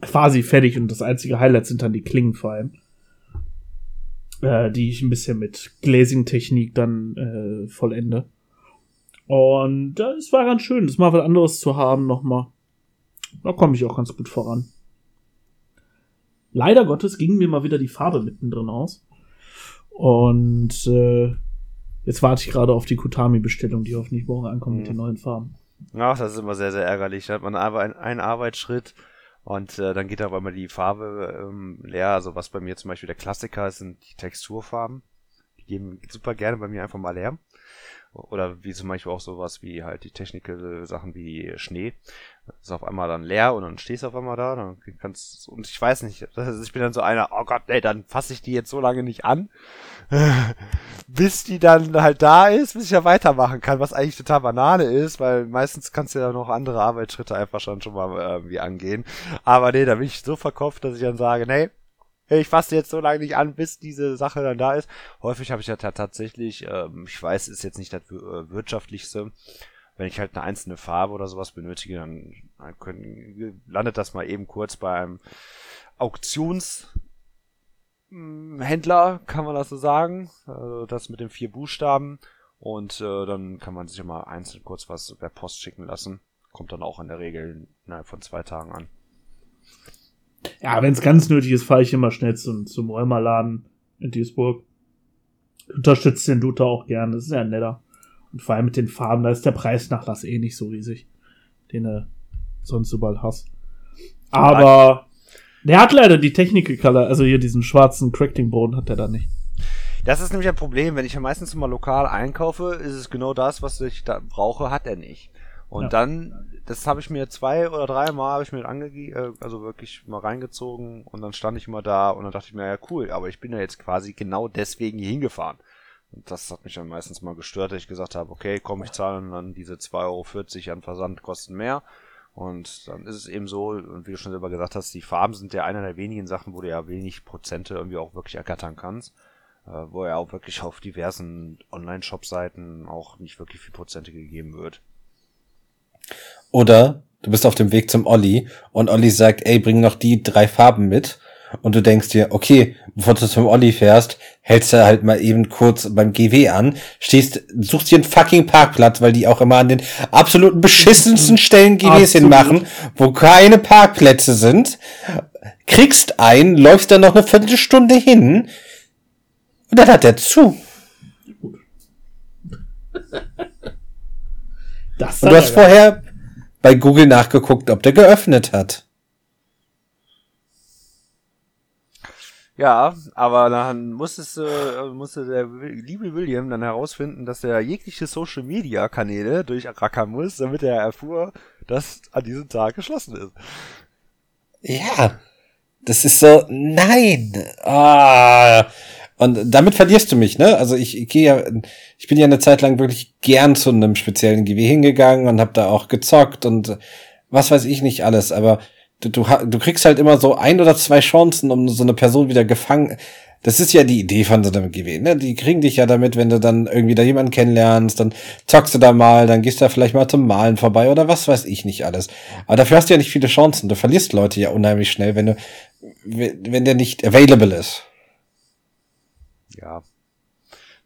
quasi fertig und das einzige Highlight sind dann die Klingen vor allem äh, die ich ein bisschen mit Glazing-Technik dann äh, vollende. Und das war ganz schön, das mal was anderes zu haben nochmal. Da komme ich auch ganz gut voran. Leider Gottes ging mir mal wieder die Farbe mittendrin aus. Und äh, jetzt warte ich gerade auf die Kutami-Bestellung, die hoffentlich morgen ankommt mit Mhm. den neuen Farben. Ja, das ist immer sehr, sehr ärgerlich. Da hat man aber einen, einen Arbeitsschritt und äh, dann geht aber immer die Farbe ähm, leer. Also was bei mir zum Beispiel der Klassiker ist, sind die Texturfarben. Die gehen super gerne bei mir einfach mal leer. Oder wie zum Beispiel auch sowas wie halt die Technical Sachen wie Schnee. Ist auf einmal dann leer und dann stehst du auf einmal da. Dann kannst und ich weiß nicht, ich bin dann so einer, oh Gott, ey, dann fasse ich die jetzt so lange nicht an, bis die dann halt da ist, bis ich ja weitermachen kann, was eigentlich total Banane ist, weil meistens kannst du ja noch andere Arbeitsschritte einfach schon schon mal irgendwie angehen. Aber nee, da bin ich so verkopft, dass ich dann sage, nee, ich fasse jetzt so lange nicht an, bis diese Sache dann da ist. Häufig habe ich ja ta- tatsächlich, ähm, ich weiß, ist jetzt nicht das äh, wirtschaftlichste, wenn ich halt eine einzelne Farbe oder sowas benötige, dann, können, landet das mal eben kurz bei einem Auktionshändler, kann man das so sagen. Also das mit den vier Buchstaben. Und äh, dann kann man sich immer einzeln kurz was per Post schicken lassen. Kommt dann auch in der Regel innerhalb von zwei Tagen an. Ja, wenn es ganz nötig ist, fahre ich immer schnell zum, zum Räumerladen in Duisburg. Unterstützt den Dude auch gern, das ist ja netter. Und vor allem mit den Farben, da ist der Preisnachlass eh nicht so riesig, den du sonst überall hast. Aber der hat leider die Technical Color, also hier diesen schwarzen Cracking-Boden hat er da nicht. Das ist nämlich ein Problem. Wenn ich ja meistens immer lokal einkaufe, ist es genau das, was ich da brauche, hat er nicht. Und Ja. dann, das habe ich mir zwei oder dreimal habe ich mir angegeben, also wirklich mal reingezogen und dann stand ich mal da und dann dachte ich mir, ja cool, aber ich bin ja jetzt quasi genau deswegen hier hingefahren. Und das hat mich dann meistens mal gestört, dass ich gesagt habe, okay, komm, ich zahle dann diese 2,40 Euro an Versandkosten mehr. Und dann ist es eben so, und wie du schon selber gesagt hast, die Farben sind ja einer der wenigen Sachen, wo du ja wenig Prozente irgendwie auch wirklich ergattern kannst. Äh, wo ja auch wirklich auf diversen Online-Shop-Seiten auch nicht wirklich viel Prozente gegeben wird. Oder du bist auf dem Weg zum Olli und Olli sagt, ey, bring noch die drei Farben mit. Und du denkst dir, okay, bevor du zum Olli fährst, hältst du halt mal eben kurz beim GW an, stehst, suchst dir einen fucking Parkplatz, weil die auch immer an den absoluten beschissensten Stellen GWs hinmachen, wo keine Parkplätze sind, kriegst einen, läufst dann noch eine Viertelstunde hin und dann hat er zu. Das Und du hast vorher bei Google nachgeguckt, ob der geöffnet hat. Ja, aber dann musstest, äh, musste der liebe William dann herausfinden, dass er jegliche Social Media Kanäle durchrackern muss, damit er erfuhr, dass an diesem Tag geschlossen ist. Ja, das ist so, nein. Ah. Und damit verlierst du mich, ne? Also ich, ich gehe ja, ich bin ja eine Zeit lang wirklich gern zu einem speziellen GW hingegangen und habe da auch gezockt und was weiß ich nicht alles, aber du, du, du kriegst halt immer so ein oder zwei Chancen, um so eine Person wieder gefangen. Das ist ja die Idee von so einem GW, ne? Die kriegen dich ja damit, wenn du dann irgendwie da jemanden kennenlernst, dann zockst du da mal, dann gehst du da vielleicht mal zum Malen vorbei oder was weiß ich nicht alles. Aber dafür hast du ja nicht viele Chancen. Du verlierst Leute ja unheimlich schnell, wenn du, wenn der nicht available ist. Ja.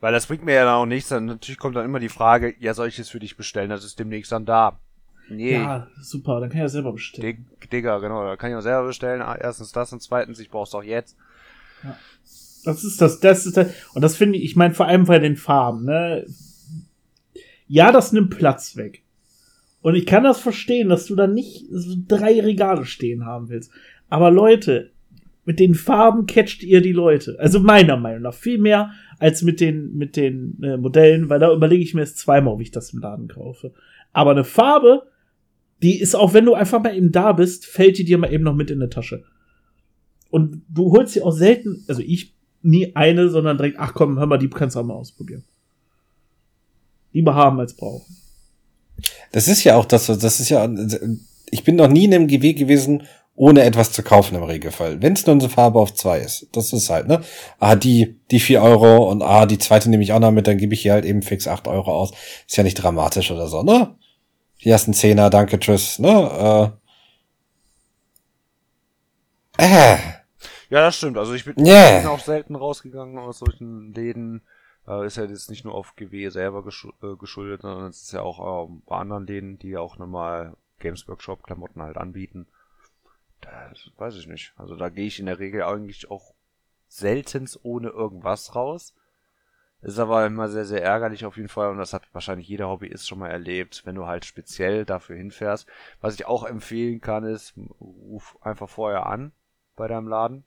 Weil das bringt mir ja dann auch nichts. Dann natürlich kommt dann immer die Frage, ja, soll ich es für dich bestellen? Das ist demnächst dann da. Nee, Ja, super, dann kann ich ja selber bestellen. Dig Digga, genau, da kann ich auch selber bestellen. Ah, Erstens das und zweitens, ich brauch's auch jetzt. Das ist das, das ist das, und das finde ich, ich meine vor allem bei den Farben, ne? Ja, das nimmt Platz weg. Und ich kann das verstehen, dass du da nicht so drei Regale stehen haben willst. Aber Leute, mit den Farben catcht ihr die Leute. Also meiner Meinung nach viel mehr als mit den, mit den äh, Modellen, weil da überlege ich mir es zweimal, ob ich das im Laden kaufe. Aber eine Farbe, die ist auch, wenn du einfach mal eben da bist, fällt die dir mal eben noch mit in die Tasche. Und du holst sie auch selten, also ich nie eine, sondern direkt, ach komm, hör mal, die kannst du auch mal ausprobieren. Lieber haben als brauchen. Das ist ja auch das, das ist ja, ich bin noch nie in einem GW gewesen, ohne etwas zu kaufen im Regelfall. Wenn es nur eine Farbe auf zwei ist. Das ist halt, ne? Ah, die, die vier Euro und ah, die zweite nehme ich auch noch mit, dann gebe ich hier halt eben fix acht Euro aus. Ist ja nicht dramatisch oder so, ne? Hier hast einen Zehner, danke, tschüss, ne? Äh. Äh. Ja, das stimmt. Also ich bin, Yeah. bin auch selten rausgegangen aus solchen Läden. Äh, ist ja jetzt nicht nur auf GW selber geschu äh, geschuldet, sondern es ist ja auch äh, bei anderen Läden, die ja auch normal Games Workshop Klamotten halt anbieten. Das weiß ich nicht. Also da gehe ich in der Regel eigentlich auch seltenst ohne irgendwas raus. Ist aber immer sehr, sehr ärgerlich auf jeden Fall und das hat wahrscheinlich jeder Hobbyist schon mal erlebt, wenn du halt speziell dafür hinfährst. Was ich auch empfehlen kann, ist, ruf einfach vorher an bei deinem Laden,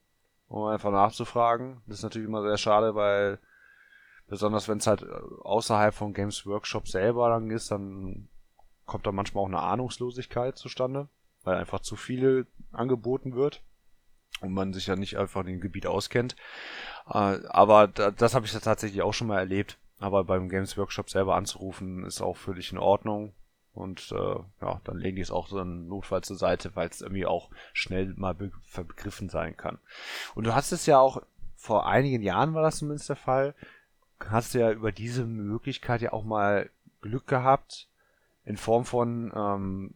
um einfach nachzufragen. Das ist natürlich immer sehr schade, weil besonders wenn es halt außerhalb von Games Workshop selber dann ist, dann kommt da manchmal auch eine Ahnungslosigkeit zustande, weil einfach zu viele angeboten wird und man sich ja nicht einfach in dem Gebiet auskennt. Äh, aber da, das habe ich ja tatsächlich auch schon mal erlebt. Aber beim Games Workshop selber anzurufen ist auch völlig in Ordnung. Und äh, ja, dann legen die es auch so einen Notfall zur Seite, weil es irgendwie auch schnell mal be vergriffen sein kann. Und du hast es ja auch, vor einigen Jahren war das zumindest der Fall, hast du ja über diese Möglichkeit ja auch mal Glück gehabt, in Form von, ähm,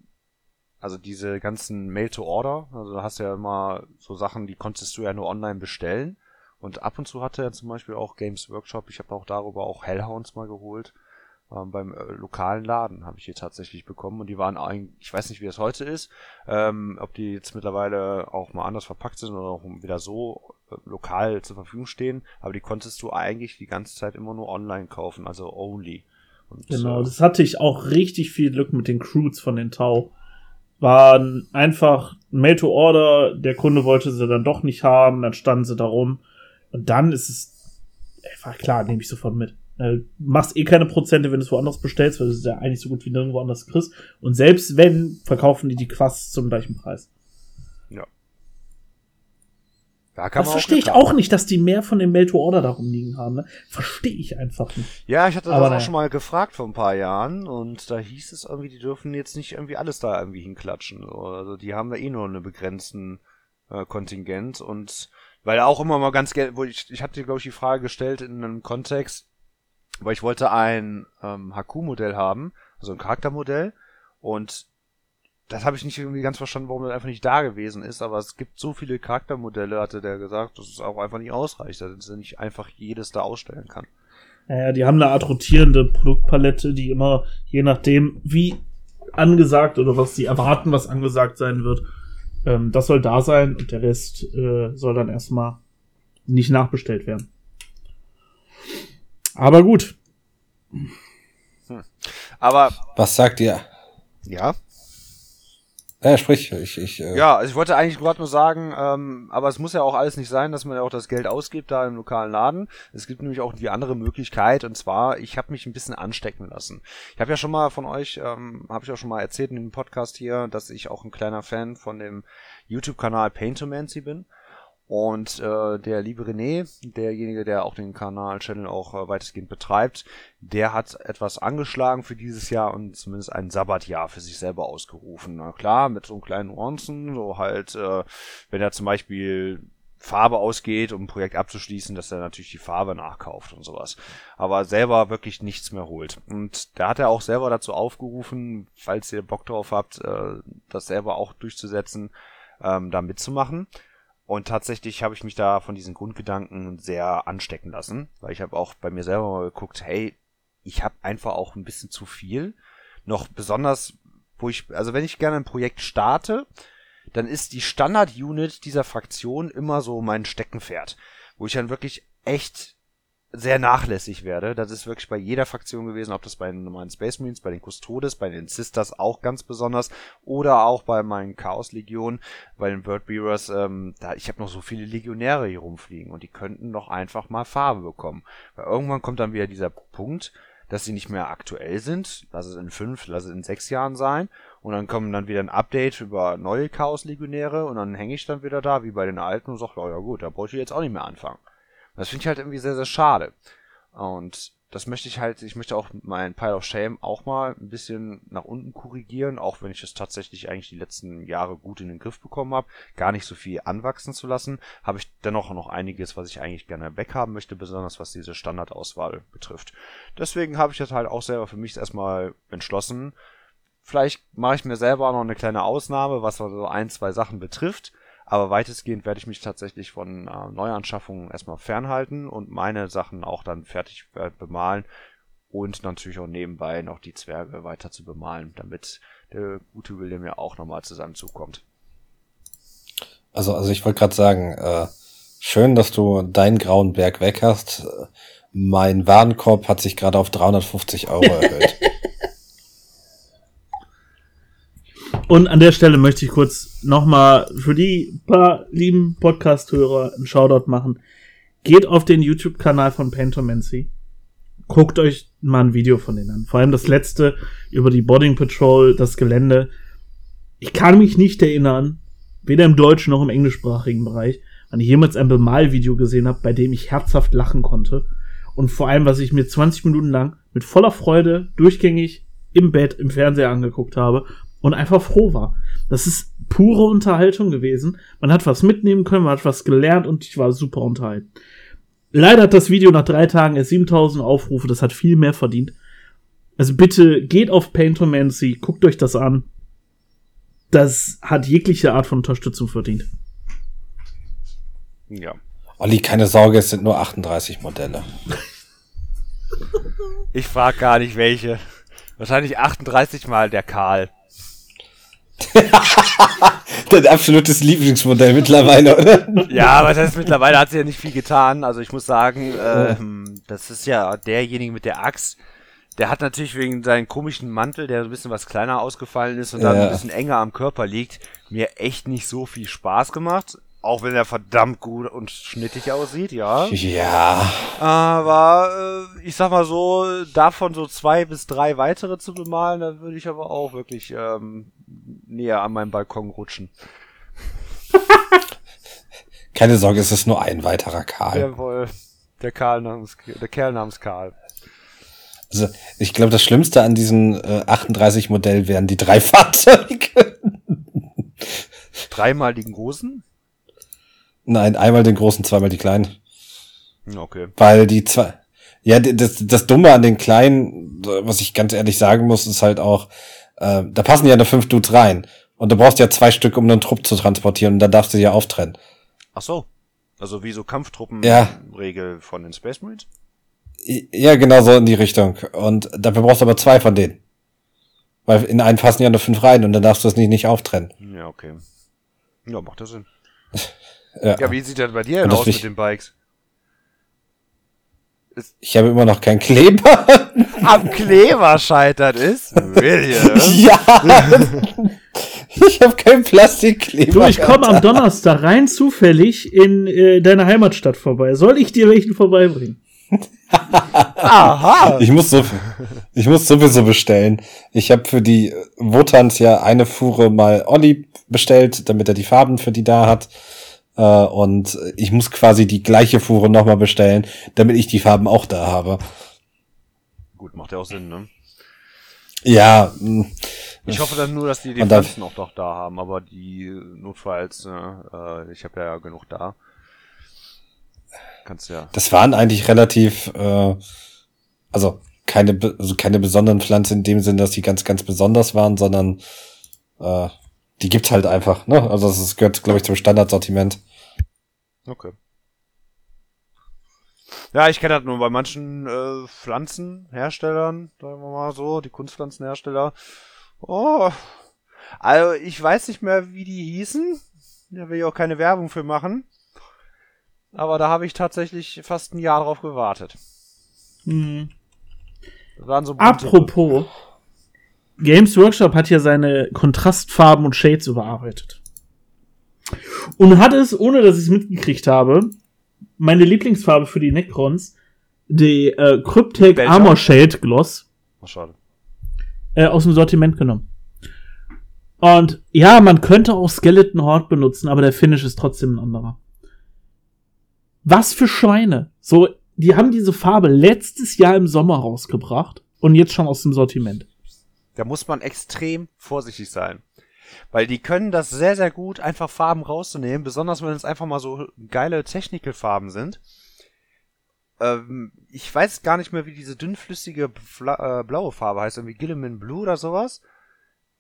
also diese ganzen Mail-to-Order, also da hast du ja immer so Sachen, die konntest du ja nur online bestellen. Und ab und zu hatte er zum Beispiel auch Games Workshop, ich habe auch darüber auch Hellhounds mal geholt. Ähm, beim äh, lokalen Laden habe ich hier tatsächlich bekommen und die waren eigentlich, ich weiß nicht, wie das heute ist, ähm, ob die jetzt mittlerweile auch mal anders verpackt sind oder auch wieder so äh, lokal zur Verfügung stehen, aber die konntest du eigentlich die ganze Zeit immer nur online kaufen, also only. Und, Genau, äh, das hatte ich auch richtig viel Glück mit den Crews von den Tau. Waren einfach Mail to Order, der Kunde wollte sie dann doch nicht haben, dann standen sie da rum. Und dann ist es einfach klar, nehme ich sofort mit. Äh, machst eh keine Prozente, wenn du es woanders bestellst, weil du es ja eigentlich so gut wie nirgendwo anders kriegst. Und selbst wenn, verkaufen die die Quests zum gleichen Preis. Ja. Da kann das verstehe ich auch nicht, dass die mehr von dem Mail-to-Order da rumliegen haben. Ne? Verstehe ich einfach nicht. Ja, ich hatte das Aber auch naja. schon mal gefragt vor ein paar Jahren und da hieß es irgendwie, die dürfen jetzt nicht irgendwie alles da irgendwie hinklatschen. Also die haben da eh nur einen begrenzten äh, Kontingent und weil auch immer mal ganz gerne, wo ich, ich hatte, glaube ich, die Frage gestellt in einem Kontext, weil ich wollte ein ähm, HQ-Modell haben, also ein Charaktermodell und das habe ich nicht irgendwie ganz verstanden, warum das einfach nicht da gewesen ist, aber es gibt so viele Charaktermodelle, hatte der gesagt, dass es auch einfach nicht ausreicht, dass er nicht einfach jedes da ausstellen kann. Naja, die haben eine Art rotierende Produktpalette, die immer, je nachdem, wie angesagt oder was sie erwarten, was angesagt sein wird, ähm, das soll da sein und der Rest äh, soll dann erstmal nicht nachbestellt werden. Aber gut. Hm. Aber. Was sagt ihr? Ja. Ja, sprich, ich, ich äh Ja, also ich wollte eigentlich gerade nur sagen, ähm, aber es muss ja auch alles nicht sein, dass man ja auch das Geld ausgibt da im lokalen Laden. Es gibt nämlich auch die andere Möglichkeit und zwar, ich habe mich ein bisschen anstecken lassen. Ich habe ja schon mal von euch, ähm, habe ich auch schon mal erzählt in dem Podcast hier, dass ich auch ein kleiner Fan von dem YouTube-Kanal Paintomancy bin. Und äh, der liebe René, derjenige, der auch den Kanal-Channel auch äh, weitestgehend betreibt, der hat etwas angeschlagen für dieses Jahr und zumindest ein Sabbatjahr für sich selber ausgerufen. Na klar, mit so einem kleinen Nuancen, so halt, äh, wenn er zum Beispiel Farbe ausgeht, um ein Projekt abzuschließen, dass er natürlich die Farbe nachkauft und sowas. Aber selber wirklich nichts mehr holt. Und da hat er auch selber dazu aufgerufen, falls ihr Bock drauf habt, äh, das selber auch durchzusetzen, ähm, da mitzumachen. Und tatsächlich habe ich mich da von diesen Grundgedanken sehr anstecken lassen, weil ich habe auch bei mir selber mal geguckt, hey, ich habe einfach auch ein bisschen zu viel. Noch besonders, wo ich, also wenn ich gerne ein Projekt starte, dann ist die Standard-Unit dieser Fraktion immer so mein Steckenpferd, wo ich dann wirklich echt sehr nachlässig werde. Das ist wirklich bei jeder Fraktion gewesen, ob das bei den normalen Space Marines, bei den Custodes, bei den Sisters auch ganz besonders oder auch bei meinen Chaos Legionen, bei den Bird Bearers, ähm, da, ich habe noch so viele Legionäre hier rumfliegen und die könnten doch einfach mal Farbe bekommen. Weil irgendwann kommt dann wieder dieser Punkt, dass sie nicht mehr aktuell sind. Lass es in fünf, lass es in sechs Jahren sein. Und dann kommen dann wieder ein Update über neue Chaos-Legionäre und dann hänge ich dann wieder da, wie bei den alten, und sage, ja gut, da brauche ich jetzt auch nicht mehr anfangen. Das finde ich halt irgendwie sehr, sehr schade. Und das möchte ich halt, ich möchte auch mein Pile of Shame auch mal ein bisschen nach unten korrigieren, auch wenn ich es tatsächlich eigentlich die letzten Jahre gut in den Griff bekommen habe, gar nicht so viel anwachsen zu lassen, habe ich dennoch noch einiges, was ich eigentlich gerne weghaben möchte, besonders was diese Standardauswahl betrifft. Deswegen habe ich das halt auch selber für mich erstmal entschlossen. Vielleicht mache ich mir selber noch eine kleine Ausnahme, was so ein, zwei Sachen betrifft aber weitestgehend werde ich mich tatsächlich von äh, Neuanschaffungen erstmal fernhalten und meine Sachen auch dann fertig äh, bemalen und natürlich auch nebenbei noch die Zwerge weiter zu bemalen, damit der gute William ja auch nochmal zu seinem Zug kommt. Also, also ich wollte gerade sagen, äh, schön, dass du deinen grauen Berg weg hast. Mein Warenkorb hat sich gerade auf 350 Euro erhöht. Und an der Stelle möchte ich kurz nochmal für die paar lieben Podcast-Hörer einen Shoutout machen. Geht auf den YouTube-Kanal von Pantomancy. Guckt euch mal ein Video von denen an. Vor allem das letzte über die Boarding Patrol, das Gelände. Ich kann mich nicht erinnern, weder im deutschen noch im englischsprachigen Bereich, wann ich jemals ein Bemalvideo gesehen habe, bei dem ich herzhaft lachen konnte. Und vor allem, was ich mir 20 Minuten lang mit voller Freude durchgängig im Bett, im Fernseher angeguckt habe und einfach froh war. Das ist pure Unterhaltung gewesen. Man hat was mitnehmen können, man hat was gelernt und ich war super unterhalten. Leider hat das Video nach drei Tagen erst 7000 Aufrufe, das hat viel mehr verdient. Also bitte geht auf Paintomancy, guckt euch das an. Das hat jegliche Art von Unterstützung verdient. Ja. Olli, keine Sorge, es sind nur 38 Modelle. Ich frag gar nicht welche. Wahrscheinlich 38 mal der Karl. Dein absolutes Lieblingsmodell mittlerweile, oder? Ja, aber das ist mittlerweile hat sie ja nicht viel getan. Also ich muss sagen, ähm, das ist ja derjenige mit der Axt. Der hat natürlich wegen seinem komischen Mantel, der ein bisschen was kleiner ausgefallen ist und ja. dann ein bisschen enger am Körper liegt, mir echt nicht so viel Spaß gemacht. Auch wenn er verdammt gut und schnittig aussieht, ja. Ja. Aber äh, ich sag mal so, davon so zwei bis drei weitere zu bemalen, da würde ich aber auch wirklich ähm, näher an meinen Balkon rutschen. Keine Sorge, es ist nur ein weiterer Karl. Jawohl. Der Karl namens, der Kerl namens Karl. Also, ich glaube, das Schlimmste an diesem äh, 38 Modell wären die drei Fahrzeuge. Dreimal die großen? Nein, einmal den großen, zweimal die kleinen. Okay. Weil die zwei. Ja, das, das Dumme an den kleinen, was ich ganz ehrlich sagen muss, ist halt auch, äh, da passen ja nur fünf Dudes rein. Und du brauchst ja zwei Stück, um einen Trupp zu transportieren. Und da darfst du ja auftrennen. Ach so. Also wie so Ja. Kampftruppen-Regel von den Space Marines? Ja, genau so in die Richtung. Und dafür brauchst du aber zwei von denen. Weil in einen passen ja nur fünf rein und dann darfst du es nicht, nicht auftrennen. Ja, okay. Ja, macht das Sinn. Ja. Ja, wie sieht das bei dir denn aus mit ich- den Bikes? Ich habe immer noch keinen Kleber. Am Kleber scheitert ist? William. ja. ich habe keinen Plastikkleber. Du, ich komme am Donnerstag rein zufällig in äh, deine Heimatstadt vorbei. Soll ich dir welchen vorbeibringen? Aha. Ich muss so, ich muss sowieso bestellen. Ich habe für die Wotans ja eine Fuhre mal Olli bestellt, damit er die Farben für die da hat. Äh, Und ich muss quasi die gleiche Fuhre nochmal bestellen, damit ich die Farben auch da habe. Gut, macht ja auch Sinn, ne? Ja, mh, Ich hoffe dann nur, dass die die Pflanzen auch noch da haben, aber die notfalls, ne, äh, ich habe ja genug da. Kannst ja. das waren eigentlich relativ, äh, also keine, also keine besonderen Pflanzen in dem Sinn, dass die ganz, ganz besonders waren, sondern äh, die gibt's halt einfach. Ne? Also das gehört, glaube ich, zum Standardsortiment. Okay. Ja, ich kenne das nur bei manchen äh, Pflanzenherstellern, sagen wir mal so, die Kunstpflanzenhersteller. Oh, also ich weiß nicht mehr, wie die hießen. Da will ich auch keine Werbung für machen. Aber da habe ich tatsächlich fast ein Jahr drauf gewartet. Hm. Waren so Apropos, Games Workshop hat ja seine Kontrastfarben und Shades überarbeitet. Und hat es, ohne dass ich es mitgekriegt habe, meine Lieblingsfarbe für die Necrons, die äh, Cryptek Welcher? Armor Shade Gloss, Oh, schade. äh, aus dem Sortiment genommen. Und ja, man könnte auch Skeleton Horde benutzen, aber der Finish ist trotzdem ein anderer. Was für Schweine. So, die haben diese Farbe letztes Jahr im Sommer rausgebracht und jetzt schon aus dem Sortiment. Da muss man extrem vorsichtig sein. Weil die können das sehr, sehr gut, einfach Farben rauszunehmen, besonders wenn es einfach mal so geile Technical-Farben sind. Ähm, ich weiß gar nicht mehr, wie diese dünnflüssige Fla äh, blaue Farbe heißt, irgendwie Gilliman Blue oder sowas.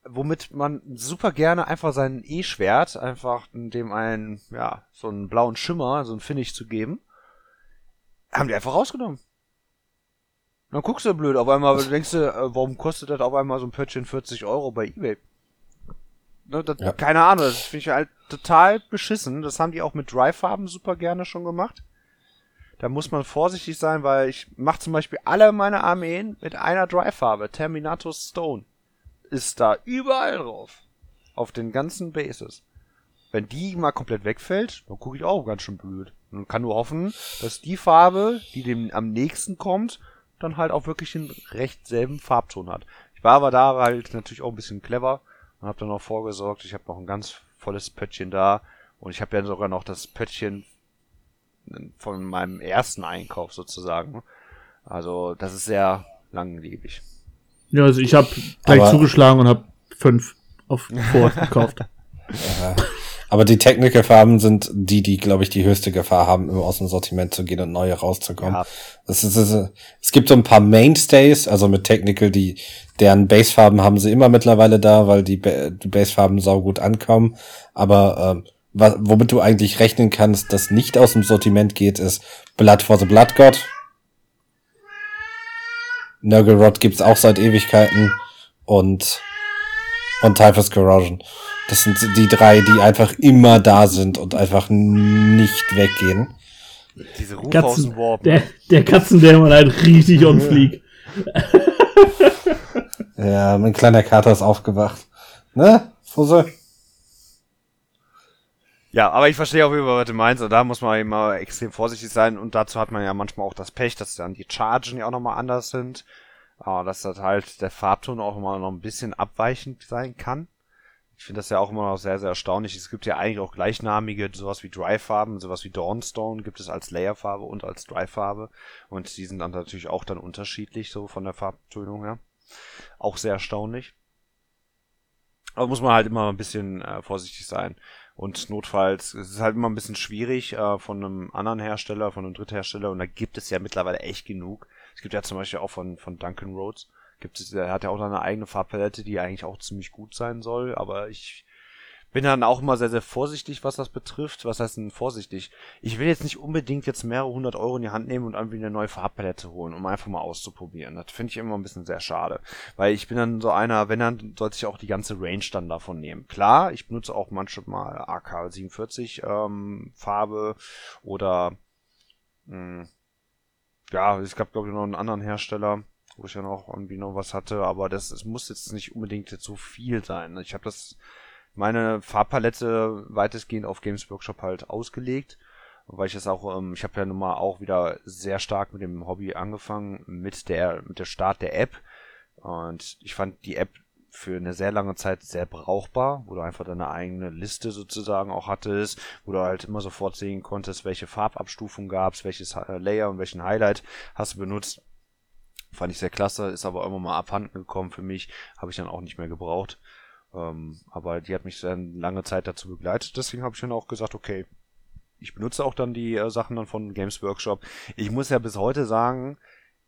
Womit man super gerne einfach sein E-Schwert, einfach dem einen, ja, so einen blauen Schimmer, so ein Finish zu geben. Haben die einfach rausgenommen. Dann guckst du blöd, auf einmal denkst du, äh, warum kostet das auf einmal so ein Pöttchen 40 Euro bei Ebay? Ne, das, Ja. Keine Ahnung, das finde ich halt total beschissen. Das haben die auch mit Dry-Farben super gerne schon gemacht. Da muss man vorsichtig sein, weil ich mache zum Beispiel alle meine Armeen mit einer Dry-Farbe. Terminator Stone ist da überall drauf. Auf den ganzen Bases. Wenn die mal komplett wegfällt, dann gucke ich auch ganz schön blöd. Und kann nur hoffen, dass die Farbe, die dem am nächsten kommt, dann halt auch wirklich den recht selben Farbton hat. Ich war aber da halt natürlich auch ein bisschen clever und habe dann auch vorgesorgt. Ich habe noch ein ganz volles Pöttchen da und ich habe ja sogar noch das Pöttchen von meinem ersten Einkauf sozusagen. Also das ist sehr langlebig. Ja, also ich habe gleich Aber- zugeschlagen und habe fünf auf Vor gekauft. Aber die Technical-Farben sind die, die, glaube ich, die höchste Gefahr haben, immer aus dem Sortiment zu gehen und neue rauszukommen. Ja. Es, ist, es, es gibt so ein paar Mainstays, also mit Technical, die deren Basefarben haben sie immer mittlerweile da, weil die, Ba- die Basefarben saugut ankommen. Aber wa- womit du eigentlich rechnen kannst, das nicht aus dem Sortiment geht, ist Blood for the Blood God. Nurgle gibt's auch seit Ewigkeiten und und Typhus Corrosion. Das sind die drei, die einfach immer da sind und einfach nicht weggehen. Diese Rufe aus Katzen, dem Warp. der, der Katzendämon halt richtig on fleek. Ja, mein kleiner Kater ist aufgewacht. Ne, Fussel? Ja, aber ich verstehe auch, was du meinst. Und da muss man immer extrem vorsichtig sein. Und dazu hat man ja manchmal auch das Pech, dass dann die Chargen ja auch nochmal anders sind. Aber dass das halt der Farbton auch immer noch ein bisschen abweichend sein kann. Ich finde das ja auch immer noch sehr, sehr erstaunlich. Es gibt ja eigentlich auch gleichnamige, sowas wie Dry-Farben, sowas wie Dawnstone gibt es als Layerfarbe und als Dry-Farbe. Und die sind dann natürlich auch dann unterschiedlich, so von der Farbtönung her. Auch sehr erstaunlich. Aber muss man halt immer ein bisschen äh, vorsichtig sein. Und notfalls, es ist halt immer ein bisschen schwierig äh, von einem anderen Hersteller, von einem Dritthersteller. Und da gibt es ja mittlerweile echt genug. Es gibt ja zum Beispiel auch von, von Duncan Rhodes, gibt es, er hat ja auch eine eigene Farbpalette, die eigentlich auch ziemlich gut sein soll. Aber ich bin dann auch immer sehr, sehr vorsichtig, was das betrifft. Was heißt denn vorsichtig? Ich will jetzt nicht unbedingt jetzt mehrere hundert Euro in die Hand nehmen und irgendwie eine neue Farbpalette holen, um einfach mal auszuprobieren. Das finde ich immer ein bisschen sehr schade. Weil ich bin dann so einer, wenn dann, sollte ich auch die ganze Range dann davon nehmen. Klar, ich benutze auch manchmal AK47 ähm, Farbe oder mh, hm, ja, es gab glaube ich noch einen anderen Hersteller, wo ich ja noch irgendwie noch was hatte, aber das, es muss jetzt nicht unbedingt jetzt so viel sein. Ich habe das meine Farbpalette weitestgehend auf Games Workshop halt ausgelegt, weil ich das auch, ähm, ich habe ja nun mal auch wieder sehr stark mit dem Hobby angefangen, mit der, mit der Start der App. Und ich fand die App für eine sehr lange Zeit sehr brauchbar, wo du einfach deine eigene Liste sozusagen auch hattest, wo du halt immer sofort sehen konntest, welche Farbabstufung gab's, welches Layer und welchen Highlight hast du benutzt. Fand ich sehr klasse, ist aber immer mal abhanden gekommen für mich, habe ich dann auch nicht mehr gebraucht. Ähm, aber die hat mich sehr lange Zeit dazu begleitet, deswegen habe ich dann auch gesagt, okay, ich benutze auch dann die äh, Sachen dann von Games Workshop. Ich muss ja bis heute sagen,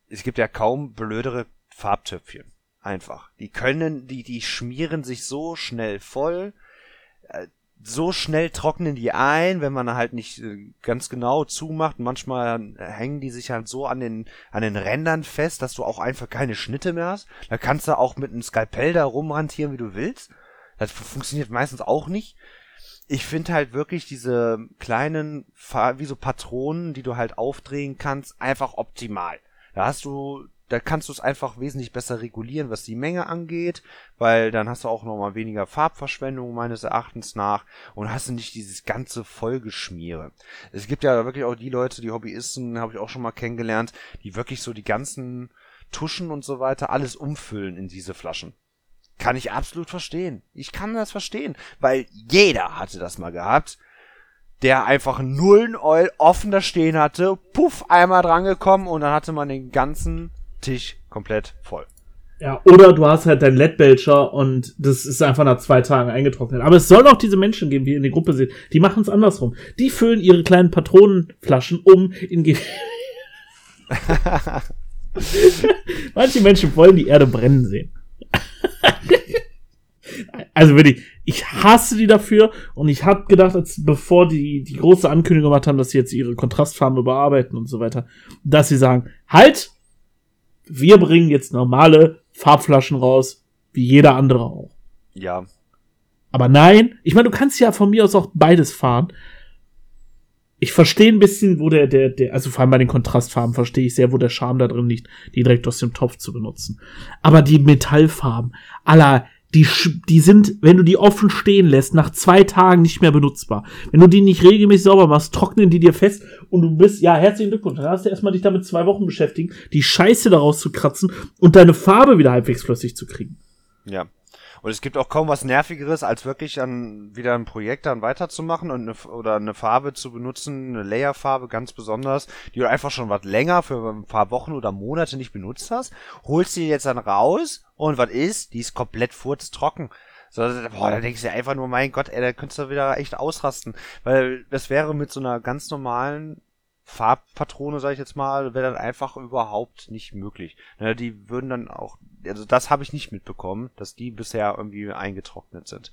es gibt ja kaum blödere Farbtöpfchen. Einfach. Die können, die, die schmieren sich so schnell voll. Äh, so schnell trocknen die ein, wenn man halt nicht äh, ganz genau zumacht. Manchmal hängen die sich halt so an den, an den Rändern fest, dass du auch einfach keine Schnitte mehr hast. Da kannst du auch mit einem Skalpell da rumrantieren, wie du willst. Das funktioniert meistens auch nicht. Ich finde halt wirklich diese kleinen, wie so Patronen, die du halt aufdrehen kannst, einfach optimal. Da hast du da kannst du es einfach wesentlich besser regulieren, was die Menge angeht, weil dann hast du auch nochmal weniger Farbverschwendung meines Erachtens nach und hast du nicht dieses ganze Vollgeschmiere. Es gibt ja wirklich auch die Leute, die Hobbyisten, habe ich auch schon mal kennengelernt, die wirklich so die ganzen Tuschen und so weiter alles umfüllen in diese Flaschen. Kann ich absolut verstehen. Ich kann das verstehen, weil jeder hatte das mal gehabt der einfach Nullen Oil offen da stehen hatte, puff, einmal drangekommen und dann hatte man den ganzen Tisch komplett voll. Ja, oder du hast halt dein LED-Belcher und das ist einfach nach zwei Tagen eingetrocknet. Aber es soll auch diese Menschen geben, ihr in der Gruppe seht, die machen es andersrum. Die füllen ihre kleinen Patronenflaschen um in Ge Manche Menschen wollen die Erde brennen sehen. also wirklich, ich hasse die dafür und ich habe gedacht, als bevor die die große Ankündigung gemacht haben, dass sie jetzt ihre Kontrastfarben überarbeiten und so weiter, dass sie sagen, halt, wir bringen jetzt normale Farbflaschen raus, wie jeder andere auch. Ja. Aber nein, ich meine, du kannst ja von mir aus auch beides fahren. Ich verstehe ein bisschen, wo der, der, der, also vor allem bei den Kontrastfarben verstehe ich sehr, wo der Charme da drin liegt, die direkt aus dem Topf zu benutzen. Aber die Metallfarben, aller, die, die sind, wenn du die offen stehen lässt, nach zwei Tagen nicht mehr benutzbar. Wenn du die nicht regelmäßig sauber machst, trocknen die dir fest und du bist, ja, herzlichen Glückwunsch. Dann hast du erstmal dich damit zwei Wochen beschäftigen, die Scheiße daraus zu kratzen und deine Farbe wieder halbwegs flüssig zu kriegen. Ja. Und es gibt auch kaum was Nervigeres, als wirklich dann wieder ein Projekt dann weiterzumachen und eine, oder eine Farbe zu benutzen, eine Layerfarbe ganz besonders, die du einfach schon was länger für ein paar Wochen oder Monate nicht benutzt hast, holst die jetzt dann raus und was ist? Die ist komplett furztrocken. So, boah, da denkst du einfach nur, mein Gott, ey, da könntest du wieder echt ausrasten. Weil das wäre mit so einer ganz normalen Farbpatrone, sag ich jetzt mal, wäre dann einfach überhaupt nicht möglich. Ne, die würden dann auch, also das habe ich nicht mitbekommen, dass die bisher irgendwie eingetrocknet sind.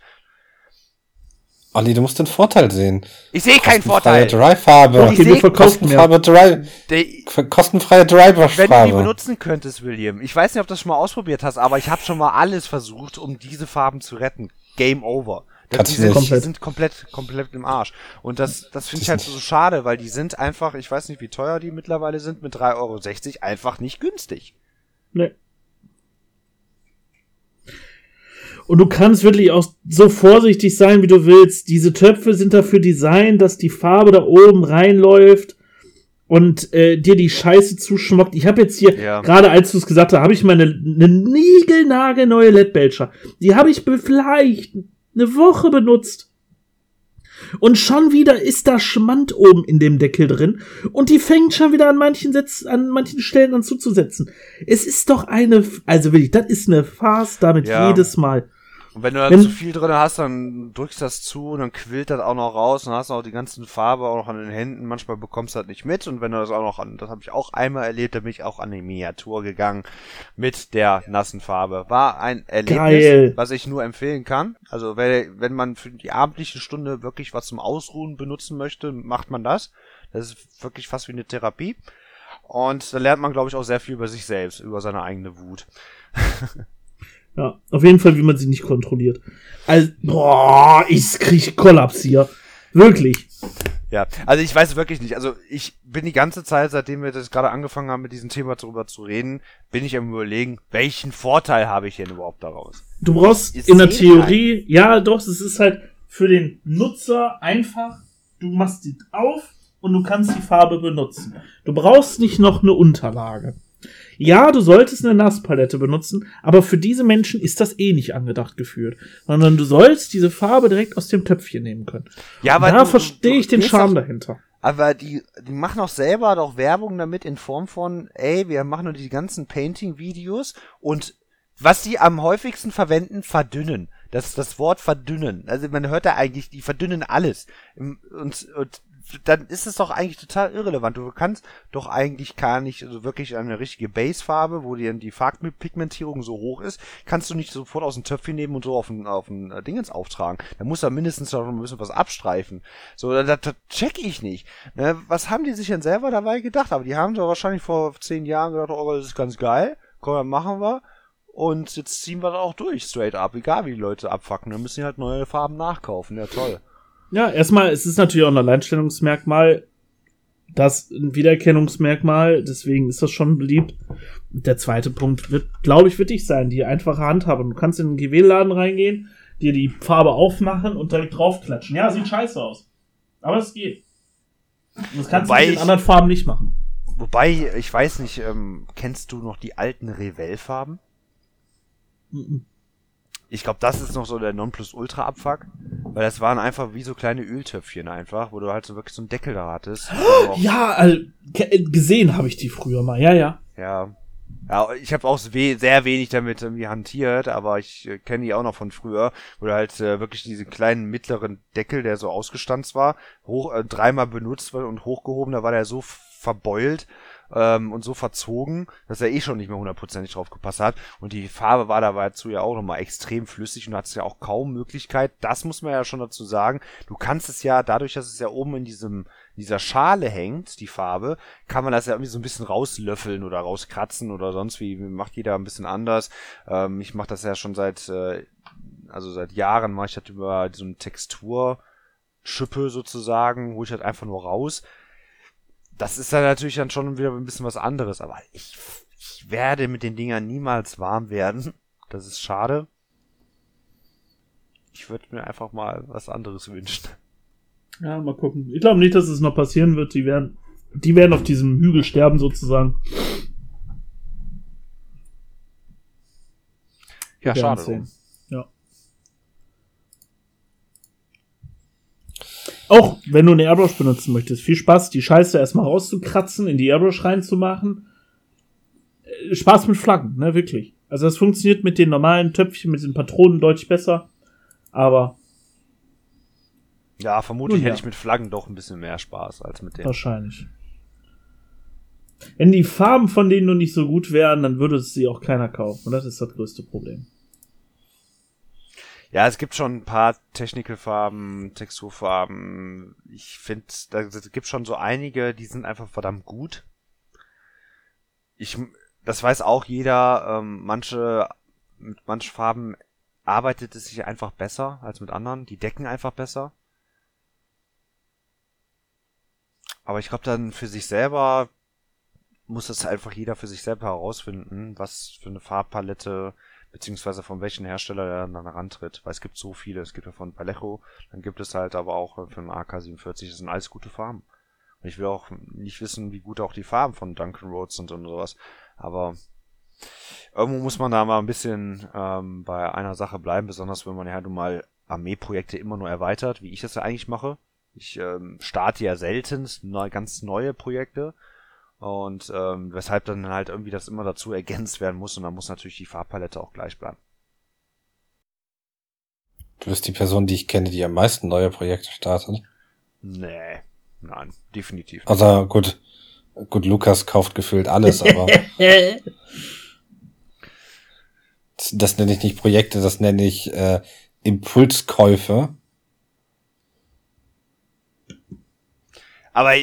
Olli, du musst den Vorteil sehen. Ich sehe keinen Vorteil. Dry-Farbe. Okay, wir verkosten kostenfreie Dry, kostenfreie Dry-Farbe. Wenn du die benutzen könntest, William. Ich weiß nicht, ob du das schon mal ausprobiert hast, aber ich habe schon mal alles versucht, um diese Farben zu retten. Game over. Das, die, sind, komplett. die sind komplett, komplett im Arsch. Und das, das finde ich halt so schade, weil die sind einfach, ich weiß nicht, wie teuer die mittlerweile sind, mit 3,60 Euro einfach nicht günstig. Nee. Und du kannst wirklich auch so vorsichtig sein, wie du willst. Diese Töpfe sind dafür designt, dass die Farbe da oben reinläuft und äh, dir die Scheiße zuschmockt. Ich habe jetzt hier, Ja. gerade als du es gesagt hast, habe ich meine eine niegelnagelneue LED-Belcher. Die habe ich vielleicht eine Woche benutzt. Und schon wieder ist da Schmand oben in dem Deckel drin. Und die fängt schon wieder an manchen Sätz, an manchen Stellen an zuzusetzen. Es ist doch eine, also wirklich, das ist eine Farce damit Ja. jedes Mal. Und wenn du dann Wenn- zu viel drin hast, dann drückst du das zu und dann quillt das auch noch raus und hast auch die ganzen Farbe auch noch an den Händen. Manchmal bekommst du das nicht mit und wenn du das auch noch an, das habe ich auch einmal erlebt, da bin ich auch an die Miniatur gegangen mit der nassen Farbe. War ein Erlebnis, Geil. was ich nur empfehlen kann. Also wenn, wenn man für die abendliche Stunde wirklich was zum Ausruhen benutzen möchte, macht man das. Das ist wirklich fast wie eine Therapie. Und da lernt man, glaube ich, auch sehr viel über sich selbst, über seine eigene Wut. Ja, auf jeden Fall, wie man sie nicht kontrolliert. Also, boah, ich krieg Kollaps hier. Wirklich. Ja, also ich weiß wirklich nicht. Also ich bin die ganze Zeit, seitdem wir das gerade angefangen haben, mit diesem Thema darüber zu reden, bin ich am überlegen, welchen Vorteil habe ich denn überhaupt daraus? Du brauchst Ist in der eh Theorie, ja, doch, es ist halt für den Nutzer einfach. Du machst die auf und du kannst die Farbe benutzen. Du brauchst nicht noch eine Unterlage. Ja, du solltest eine Nasspalette benutzen, aber für diese Menschen ist das eh nicht angedacht geführt, sondern du sollst diese Farbe direkt aus dem Töpfchen nehmen können. Ja, Und da verstehe ich den Charme doch- dahinter. Aber die, die machen auch selber doch Werbung damit in Form von, ey, wir machen nur die ganzen Painting-Videos und was die am häufigsten verwenden, verdünnen. Das das Wort verdünnen. Also man hört da eigentlich, die verdünnen alles. Und, und dann ist es doch eigentlich total irrelevant. Du kannst doch eigentlich gar nicht so wirklich eine richtige Basefarbe, wo dir die Farbpigmentierung so hoch ist, kannst du nicht sofort aus dem Töpfchen nehmen und so auf ein, auf ein äh, Dingens auftragen. Da muss da mindestens noch ein bisschen was abstreifen. So, das, das check ich nicht. Ne, was haben die sich denn selber dabei gedacht? Aber die haben doch wahrscheinlich vor zehn Jahren gedacht, oh, das ist ganz geil. Komm, dann machen wir. Und jetzt ziehen wir das auch durch, straight up. Egal wie die Leute abfacken. Dann müssen die halt neue Farben nachkaufen. Ja, toll. Ja, erstmal, es ist natürlich auch ein Alleinstellungsmerkmal, das ein Wiedererkennungsmerkmal, deswegen ist das schon beliebt. Der zweite Punkt wird, glaube ich, wichtig sein, die einfache Handhabe. Du kannst in den GW-Laden reingehen, dir die Farbe aufmachen und direkt draufklatschen. Ja, sieht scheiße aus. Aber es geht. Und Das kannst Wobei du mit den anderen Farben nicht machen. Wobei, ich weiß nicht, ähm, kennst du noch die alten Revell-Farben? Mhm. Ich glaube, das ist noch so der Nonplusultra-Abfuck. Weil das waren einfach wie so kleine Öltöpfchen einfach, wo du halt so wirklich so einen Deckel da hattest. Ja, also, gesehen habe ich die früher mal. Ja, ja. Ja. Ja, ich habe auch sehr wenig damit irgendwie hantiert, aber ich äh, kenne die auch noch von früher, wo du halt äh, wirklich diesen kleinen mittleren Deckel, der so ausgestanzt war, hoch äh, dreimal benutzt und hochgehoben, da war der so verbeult ähm, und so verzogen, dass er eh schon nicht mehr hundertprozentig drauf gepasst hat. Und die Farbe war dabei dazu ja auch nochmal extrem flüssig und du hattest ja auch kaum Möglichkeit. Das muss man ja schon dazu sagen. Du kannst es ja, dadurch, dass es ja oben in diesem dieser Schale hängt, die Farbe, kann man das ja irgendwie so ein bisschen rauslöffeln oder rauskratzen oder sonst wie. Macht jeder ein bisschen anders. Ähm, ich mache das ja schon seit, äh, also seit Jahren mache ich das über so eine Texturschippe sozusagen, hole ich halt einfach nur raus. Das ist dann natürlich dann schon wieder ein bisschen was anderes, aber ich, ich werde mit den Dingern niemals warm werden. Das ist schade. Ich würde mir einfach mal was anderes wünschen. Ja, mal gucken. Ich glaube nicht, dass es noch passieren wird. Die werden, die werden auf diesem Hügel sterben sozusagen. Ja, schade. sehen. Auch wenn du eine Airbrush benutzen möchtest, viel Spaß, die Scheiße erstmal rauszukratzen, in die Airbrush reinzumachen. Äh, Spaß mit Flaggen, ne, wirklich. Also das funktioniert mit den normalen Töpfchen, mit den Patronen deutlich besser. Aber Ja, vermutlich ja. hätte ich mit Flaggen doch ein bisschen mehr Spaß als mit dem. wahrscheinlich. Wenn die Farben von denen nur nicht so gut wären, dann würde es sie auch keiner kaufen. Und das ist das größte Problem. Ja, es gibt schon ein paar Technical-Farben, Texturfarben. Ich finde, da gibt schon so einige, die sind einfach verdammt gut. Ich, das weiß auch jeder. Ähm, manche, mit manchen Farben arbeitet es sich einfach besser als mit anderen. Die decken einfach besser. Aber ich glaube dann für sich selber muss das einfach jeder für sich selber herausfinden, was für eine Farbpalette beziehungsweise von welchen Hersteller der dann herantritt. Weil es gibt so viele. Es gibt ja von Palecho, dann gibt es halt aber auch für den AK-47, das sind alles gute Farben. Und ich will auch nicht wissen, wie gut auch die Farben von Duncan Roads sind und sowas. Aber irgendwo muss man da mal ein bisschen ähm, bei einer Sache bleiben, besonders wenn man ja nun mal Armeeprojekte immer nur erweitert, wie ich das ja eigentlich mache. Ich ähm, starte ja selten neu, ganz neue Projekte und ähm, weshalb dann halt irgendwie das immer dazu ergänzt werden muss und dann muss natürlich die Farbpalette auch gleich bleiben. Du bist die Person, die ich kenne, die am meisten neue Projekte startet. Nee, nein, definitiv. Nicht. Also gut, gut, Lukas kauft gefühlt alles, aber das, das nenne ich nicht Projekte, das nenne ich äh, Impulskäufe. Aber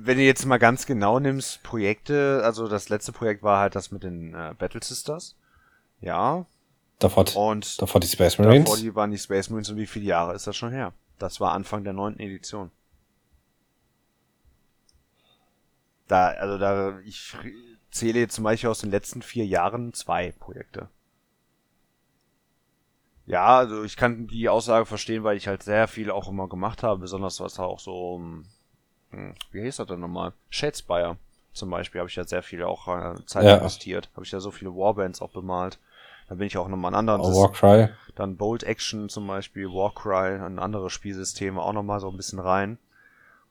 wenn du jetzt mal ganz genau nimmst, Projekte, also das letzte Projekt war halt das mit den äh, Battle Sisters. Ja. Davor, und davor die Space Marines. Davor die waren die Space Marines und wie viele Jahre ist das schon her? Das war Anfang der neunten Edition. Da, also da, ich zähle jetzt zum Beispiel aus den letzten vier Jahren zwei Projekte. Ja, also ich kann die Aussage verstehen, weil ich halt sehr viel auch immer gemacht habe, besonders was auch so, hm, wie heißt das denn nochmal? Shadespire zum Beispiel habe ich ja sehr viel auch äh, Zeit ja. investiert. Habe ich ja so viele Warbands auch bemalt. Da bin ich auch nochmal an anderen. Oh, Warcry. Dann Bolt Action zum Beispiel, Warcry, an andere Spielsysteme auch nochmal so ein bisschen rein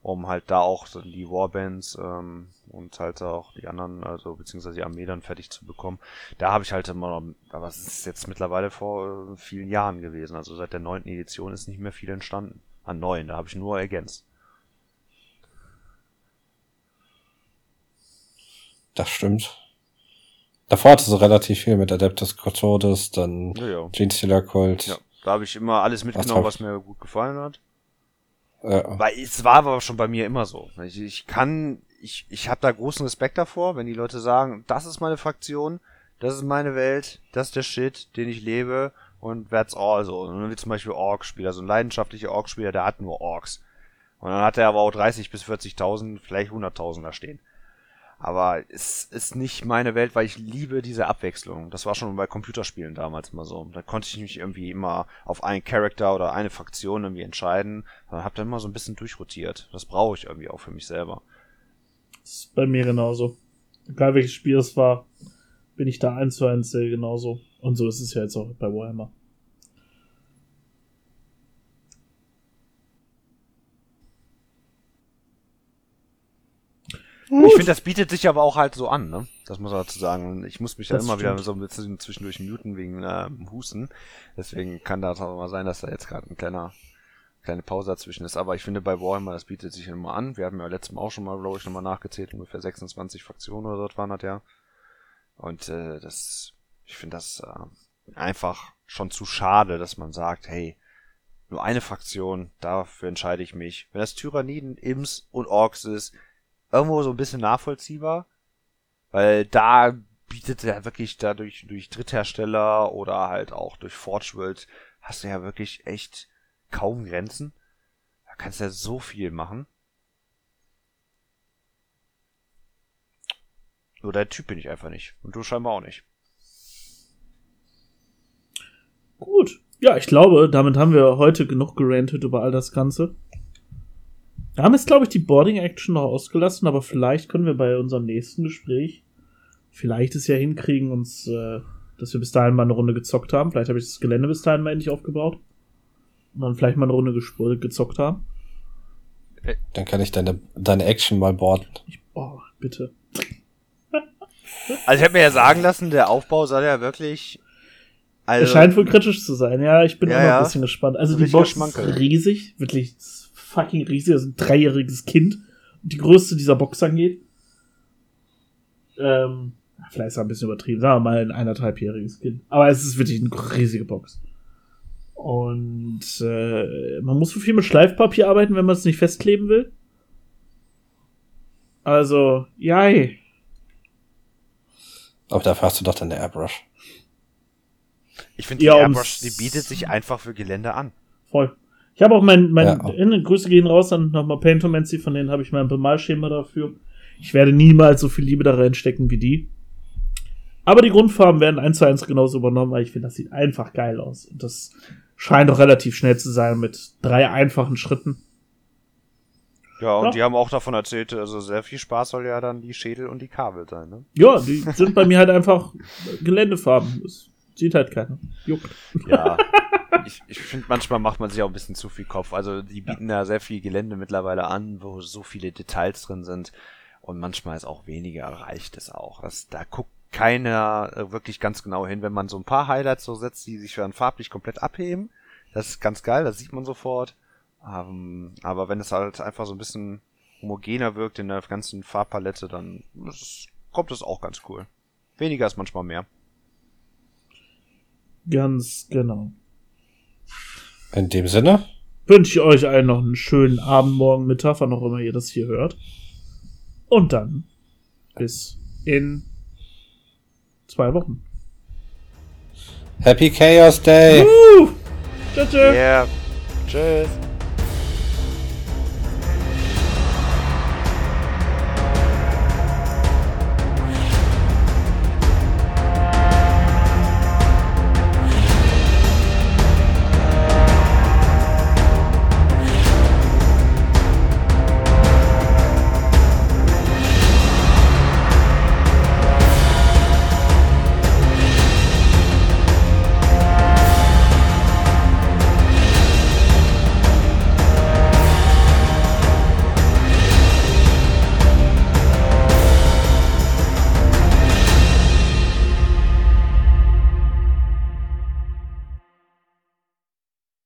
um halt da auch die Warbands ähm, und halt auch die anderen, also beziehungsweise die Armee dann fertig zu bekommen. Da habe ich halt immer, aber es ist jetzt mittlerweile vor äh, vielen Jahren gewesen. Also seit der neunten Edition ist nicht mehr viel entstanden. An neuen, da habe ich nur ergänzt. Das stimmt. Davor hatte sie relativ viel mit Adeptus Custodes, dann ja, ja. Genestealer Cult. Ja, da habe ich immer alles mitgenommen, was mir gut gefallen hat. Ja. Weil es war aber schon bei mir immer so. Ich, ich kann, ich, ich habe da großen Respekt davor, wenn die Leute sagen, das ist meine Fraktion, das ist meine Welt, das ist der Shit, den ich lebe und that's all so. Und dann wie zum Beispiel Ork-Spieler, so ein leidenschaftlicher Ork-Spieler, der hat nur Orks. Und dann hat er aber auch 30 bis 40.000, vielleicht 100.000 da stehen. Aber es ist nicht meine Welt, weil ich liebe diese Abwechslung. Das war schon bei Computerspielen damals mal so. Da konnte ich mich irgendwie immer auf einen Charakter oder eine Fraktion irgendwie entscheiden. Dann hab dann immer so ein bisschen durchrotiert. Das brauche ich irgendwie auch für mich selber. Das ist bei mir genauso. Egal welches Spiel es war, bin ich da eins zu eins genauso. Und so ist es ja jetzt auch bei Warhammer. Gut. Ich finde, das bietet sich aber auch halt so an, ne? Das muss man dazu sagen. Ich muss mich ja immer stimmt. wieder so ein bisschen zwischendurch muten wegen äh, Husten. Deswegen kann das auch mal sein, dass da jetzt gerade ein kleiner kleine Pause dazwischen ist. Aber ich finde bei Warhammer, das bietet sich immer an. Wir haben ja letztes Mal auch schon mal, glaube ich, nochmal nachgezählt. Ungefähr 26 Fraktionen oder dort waren das ja. Und äh, das, ich finde das äh, einfach schon zu schade, dass man sagt, hey, nur eine Fraktion, dafür entscheide ich mich. Wenn das Tyranniden, Imps und Orks ist, irgendwo so ein bisschen nachvollziehbar, weil da bietet er wirklich dadurch durch Dritthersteller oder halt auch durch Forge World hast du ja wirklich echt kaum Grenzen. Da kannst du ja so viel machen. Nur der Typ bin ich einfach nicht. Und du scheinbar auch nicht. Gut. Ja, ich glaube, damit haben wir heute genug gerantet über all das Ganze. Wir haben jetzt, glaube ich, die Boarding-Action noch ausgelassen, aber vielleicht können wir bei unserem nächsten Gespräch vielleicht es ja hinkriegen, uns, äh, dass wir bis dahin mal eine Runde gezockt haben. Vielleicht habe ich das Gelände bis dahin mal endlich aufgebaut. Und dann vielleicht mal eine Runde gezockt haben. Dann kann ich deine, deine Action mal boarden. Ich, oh, bitte. Also ich habe mir ja sagen lassen, der Aufbau soll ja wirklich. Also, er scheint wohl kritisch zu sein, ja, ich bin ja, noch ein bisschen gespannt. Also die Box ist riesig, wirklich fucking riesig, das ist ein dreijähriges Kind. Und die größte dieser Box angeht. Ähm, vielleicht ist er ein bisschen übertrieben, sagen wir mal ein eineinhalbjähriges Kind. Aber es ist wirklich eine riesige Box. Und äh, man muss so viel mit Schleifpapier arbeiten, wenn man es nicht festkleben will. Also, jai. Aber dafür hast du doch deine Airbrush. Ich finde, die ja, Airbrush, die bietet sich einfach für Gelände an. Voll. Ich habe auch mein, mein ja. Grüße gehen raus an nochmal Paintomancy, von denen habe ich mein Bemalschema dafür. Ich werde niemals so viel Liebe da reinstecken wie die. Aber die Grundfarben werden eins zu eins genauso übernommen, weil ich finde, das sieht einfach geil aus. Und das scheint doch relativ schnell zu sein mit drei einfachen Schritten. Ja, und Ja. die haben auch davon erzählt, also sehr viel Spaß soll ja dann die Schädel und die Kabel sein, ne? Ja, die sind bei mir halt einfach Geländefarben. Das sieht halt keiner. Juckt. Ja. ich ich finde, manchmal macht man sich auch ein bisschen zu viel Kopf. Also, die bieten ja. sehr viel Gelände mittlerweile an, wo so viele Details drin sind. Und manchmal ist auch weniger, reicht es auch. Das, da guckt keiner äh, wirklich ganz genau hin, wenn man so ein paar Highlights so setzt, die sich dann farblich komplett abheben. Das ist ganz geil, das sieht man sofort. Ähm, aber wenn es halt einfach so ein bisschen homogener wirkt in der ganzen Farbpalette, dann ist, kommt es auch ganz cool. Weniger ist manchmal mehr. Ganz genau. In dem Sinne, Wünsche ich euch allen noch einen schönen Abend, morgen, Mittag, wann auch immer ihr das hier hört. Und dann bis in zwei Wochen. Happy Chaos Day! Uh, tschüss. tschüss. Yeah. Tschüss.